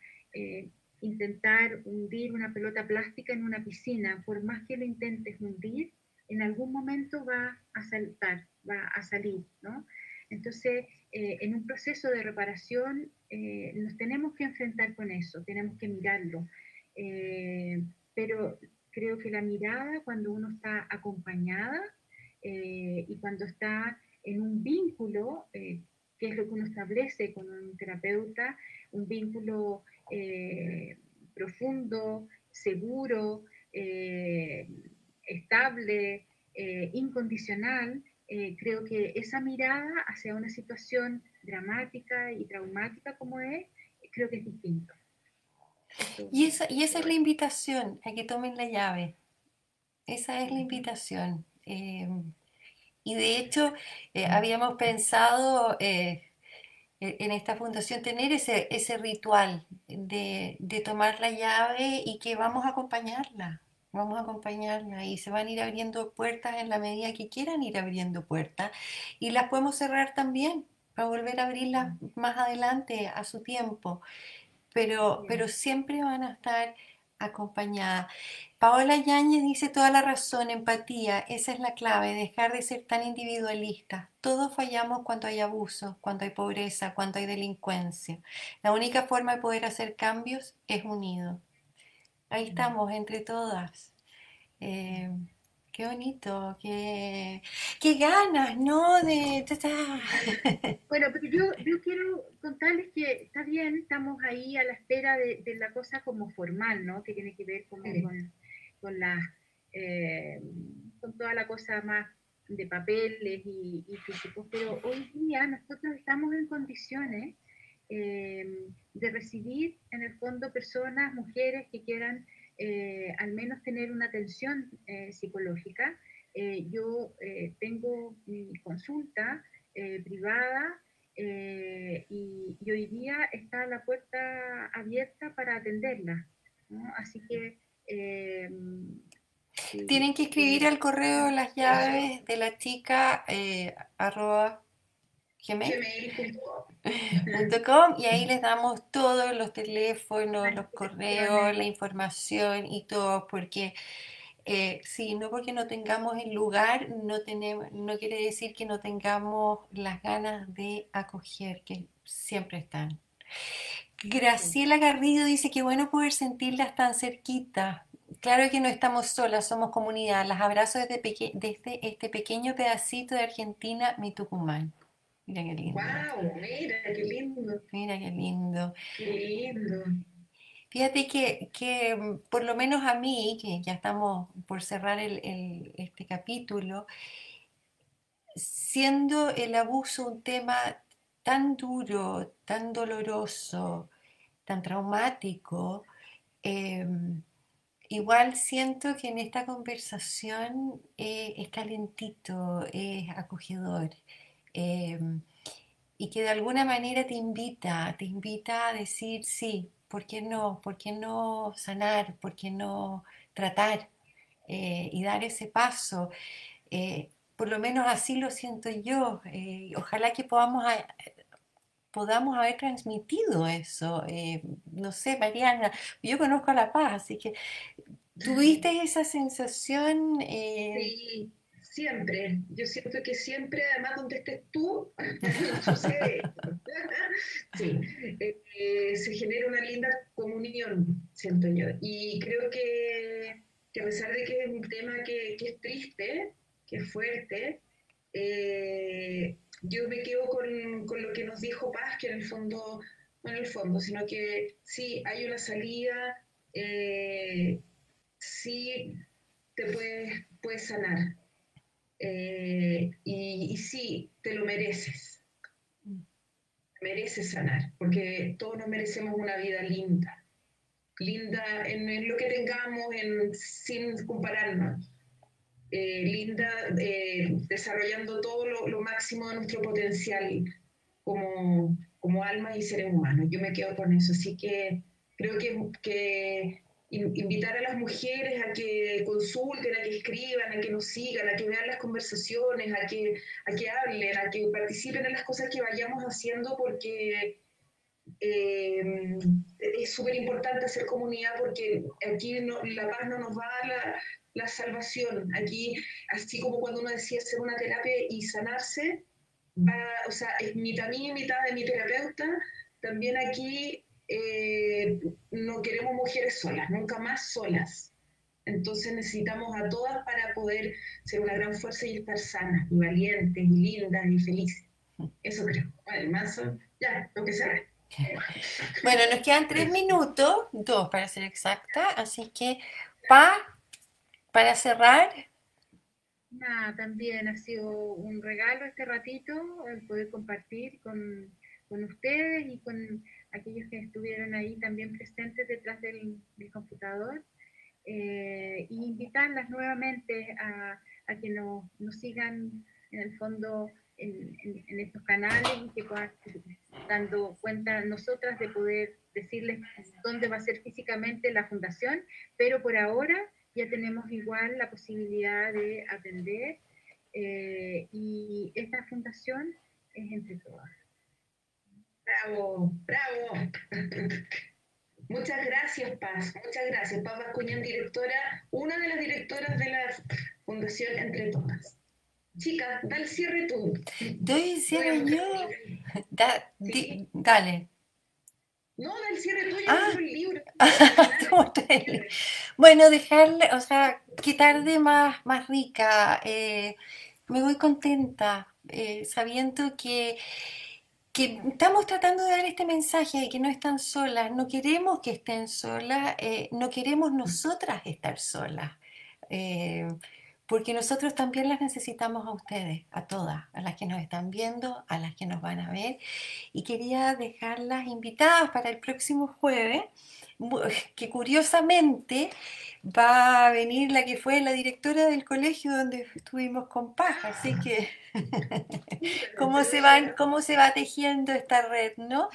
intentar hundir una pelota plástica en una piscina. Por más que lo intentes hundir, en algún momento va a saltar, va a salir, ¿no? Entonces, en un proceso de reparación, nos tenemos que enfrentar con eso, tenemos que mirarlo. pero creo que la mirada cuando uno está acompañada eh, y cuando está en un vínculo, eh, que es lo que uno establece con un terapeuta, un vínculo eh, profundo, seguro, eh, estable, eh, incondicional, creo que esa mirada hacia una situación dramática y traumática como es, creo que es distinto. Y esa, y esa es la invitación, a que tomen la llave. Esa es la invitación. Y de hecho, habíamos pensado en esta fundación tener ese, ese ritual de, de, tomar la llave y que vamos a acompañarla. Vamos a acompañarla y se van a ir abriendo puertas en la medida que quieran ir abriendo puertas. Y las podemos cerrar también para volver a abrirlas más adelante a su tiempo pero, pero siempre van a estar acompañadas. Paola Yáñez dice toda la razón, empatía, esa es la clave, dejar de ser tan individualista. Todos fallamos cuando hay abuso, cuando hay pobreza, cuando hay delincuencia. La única forma de poder hacer cambios es unido. Ahí estamos, entre todas. Eh, Qué bonito, qué, qué ganas, ¿no? De... Bueno, pero yo, yo quiero contarles que está bien, estamos ahí a la espera de, de la cosa como formal, ¿no? Que tiene que ver como sí. con, con, la, eh, con toda la cosa más de papeles y, y, físicos, pero hoy día nosotros estamos en condiciones eh, de recibir en el fondo personas, mujeres que quieran eh, al menos tener una atención eh, psicológica. Eh, yo eh, tengo mi consulta eh, privada y, y, hoy día está la puerta abierta para atenderla. ¿no? Así que... Tienen que escribir al correo las llaves de la chica arroba gmail.com y ahí les damos todos los teléfonos, los correos, la información y todo, porque eh, sí, no porque no tengamos el lugar, no, tenemos, no quiere decir que no tengamos las ganas de acoger, que siempre están. Graciela Garrido dice que bueno poder sentirlas tan cerquita. Claro que no estamos solas, somos comunidad. Las abrazo desde, peque desde este pequeño pedacito de Argentina, mi Tucumán. Mira qué lindo. Wow, mira qué lindo. Mira qué lindo. Qué lindo. Fíjate que, que, por lo menos a mí, que ya estamos por cerrar el, el, este capítulo, siendo el abuso un tema tan duro, tan doloroso, tan traumático, em, igual siento que en esta conversación eh, es calentito, es acogedor. Em, y que de alguna manera te invita, te invita a decir sí, ¿por qué no? ¿Por qué no sanar? ¿Por qué no tratar? Eh, y dar ese paso. Eh, por lo menos así lo siento yo. Ojalá que podamos, podamos haber transmitido eso. no sé, Mariana, yo conozco a La Paz, así que ¿tuviste esa sensación? Sí, siempre. Yo siento que siempre, además donde estés tú, sucede. sí, se genera una linda comunión, siento yo. Y creo que a pesar de que es un tema que, es triste, que es fuerte, eh, yo me quedo con, lo que nos dijo Paz, que en el fondo, no en el fondo, sino que sí hay una salida, eh, sí te puedes, puedes sanar. Eh, y, sí, te lo mereces. Mereces sanar, porque todos nos merecemos una vida linda linda en, lo que tengamos, en, sin compararnos. Eh, linda eh, desarrollando todo lo, máximo de nuestro potencial como, como alma y seres humanos. Yo me quedo con eso, así que creo que, que invitar a las mujeres a que consulten, a que escriban, a que nos sigan, a que vean las conversaciones, a que, a que hablen, a que participen en las cosas que vayamos haciendo, porque eh, es súper importante hacer comunidad porque aquí la paz no nos va a dar la, salvación. Aquí, así como cuando uno decía hacer una terapia y sanarse, va, o sea, es mitad mía y mitad de mi terapeuta, también aquí eh, no queremos mujeres solas, nunca más solas. Entonces necesitamos a todas para poder ser una gran fuerza y estar sanas, y valientes, y lindas, y felices. Eso creo. Además, ya, lo que sea. Bueno, nos quedan tres minutos, dos para ser exacta, así que pa, para cerrar. También ha sido un regalo este ratito el poder compartir con, ustedes y con aquellos que estuvieron ahí también presentes detrás del, computador. Eh, y invitarlas nuevamente a, que nos, sigan en el fondo en, en estos canales y que puedan dando cuenta nosotras de poder decirles dónde va a ser físicamente la fundación, pero por ahora ya tenemos igual la posibilidad de atender eh, y esta fundación es entre todas. Bravo, bravo. Muchas gracias, Paz. Muchas gracias. Paz Bascuñán, directora, una de las directoras de la Fundación Entre Todas. Chica, da el cierre tú. Doy el cierre yo. dale. No, da el cierre tuyo, ah. el libro. bueno, dejarle, o sea, qué tarde más, más rica. Eh, me voy contenta, eh, sabiendo que, que estamos tratando de dar este mensaje de que no están solas, no queremos que estén solas, eh, no queremos nosotras estar solas porque nosotros también las necesitamos a ustedes, a todas, a las que nos están viendo, a las que nos van a ver. Y quería dejarlas invitadas para el próximo jueves, que curiosamente va a venir la que fue la directora del colegio donde estuvimos con Paz, así que cómo se, van, cómo se va tejiendo esta red, ¿no?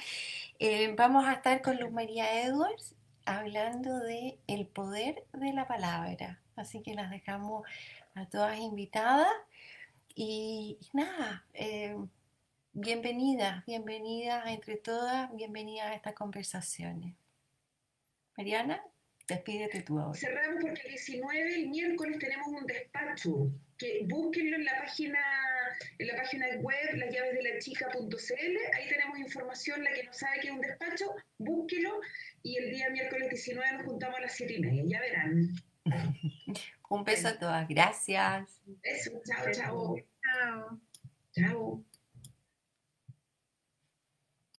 Eh, vamos a estar con Luz María Edwards hablando de el poder de la palabra. Así que las dejamos a todas invitadas. Y, nada, eh, bienvenidas, bienvenidas entre todas, bienvenidas a estas conversaciones. Mariana, despídete tú ahora. Cerramos porque el 19, el miércoles, tenemos un despacho. Que búsquenlo en la página en la página web laslavedelachica.cl, ahí tenemos información, la que no sabe que es un despacho, búsquelo y el día miércoles 19 nos juntamos a las 7 y media, ya verán. Un beso a todas, gracias. Un beso, chao, chao. Chao. chao.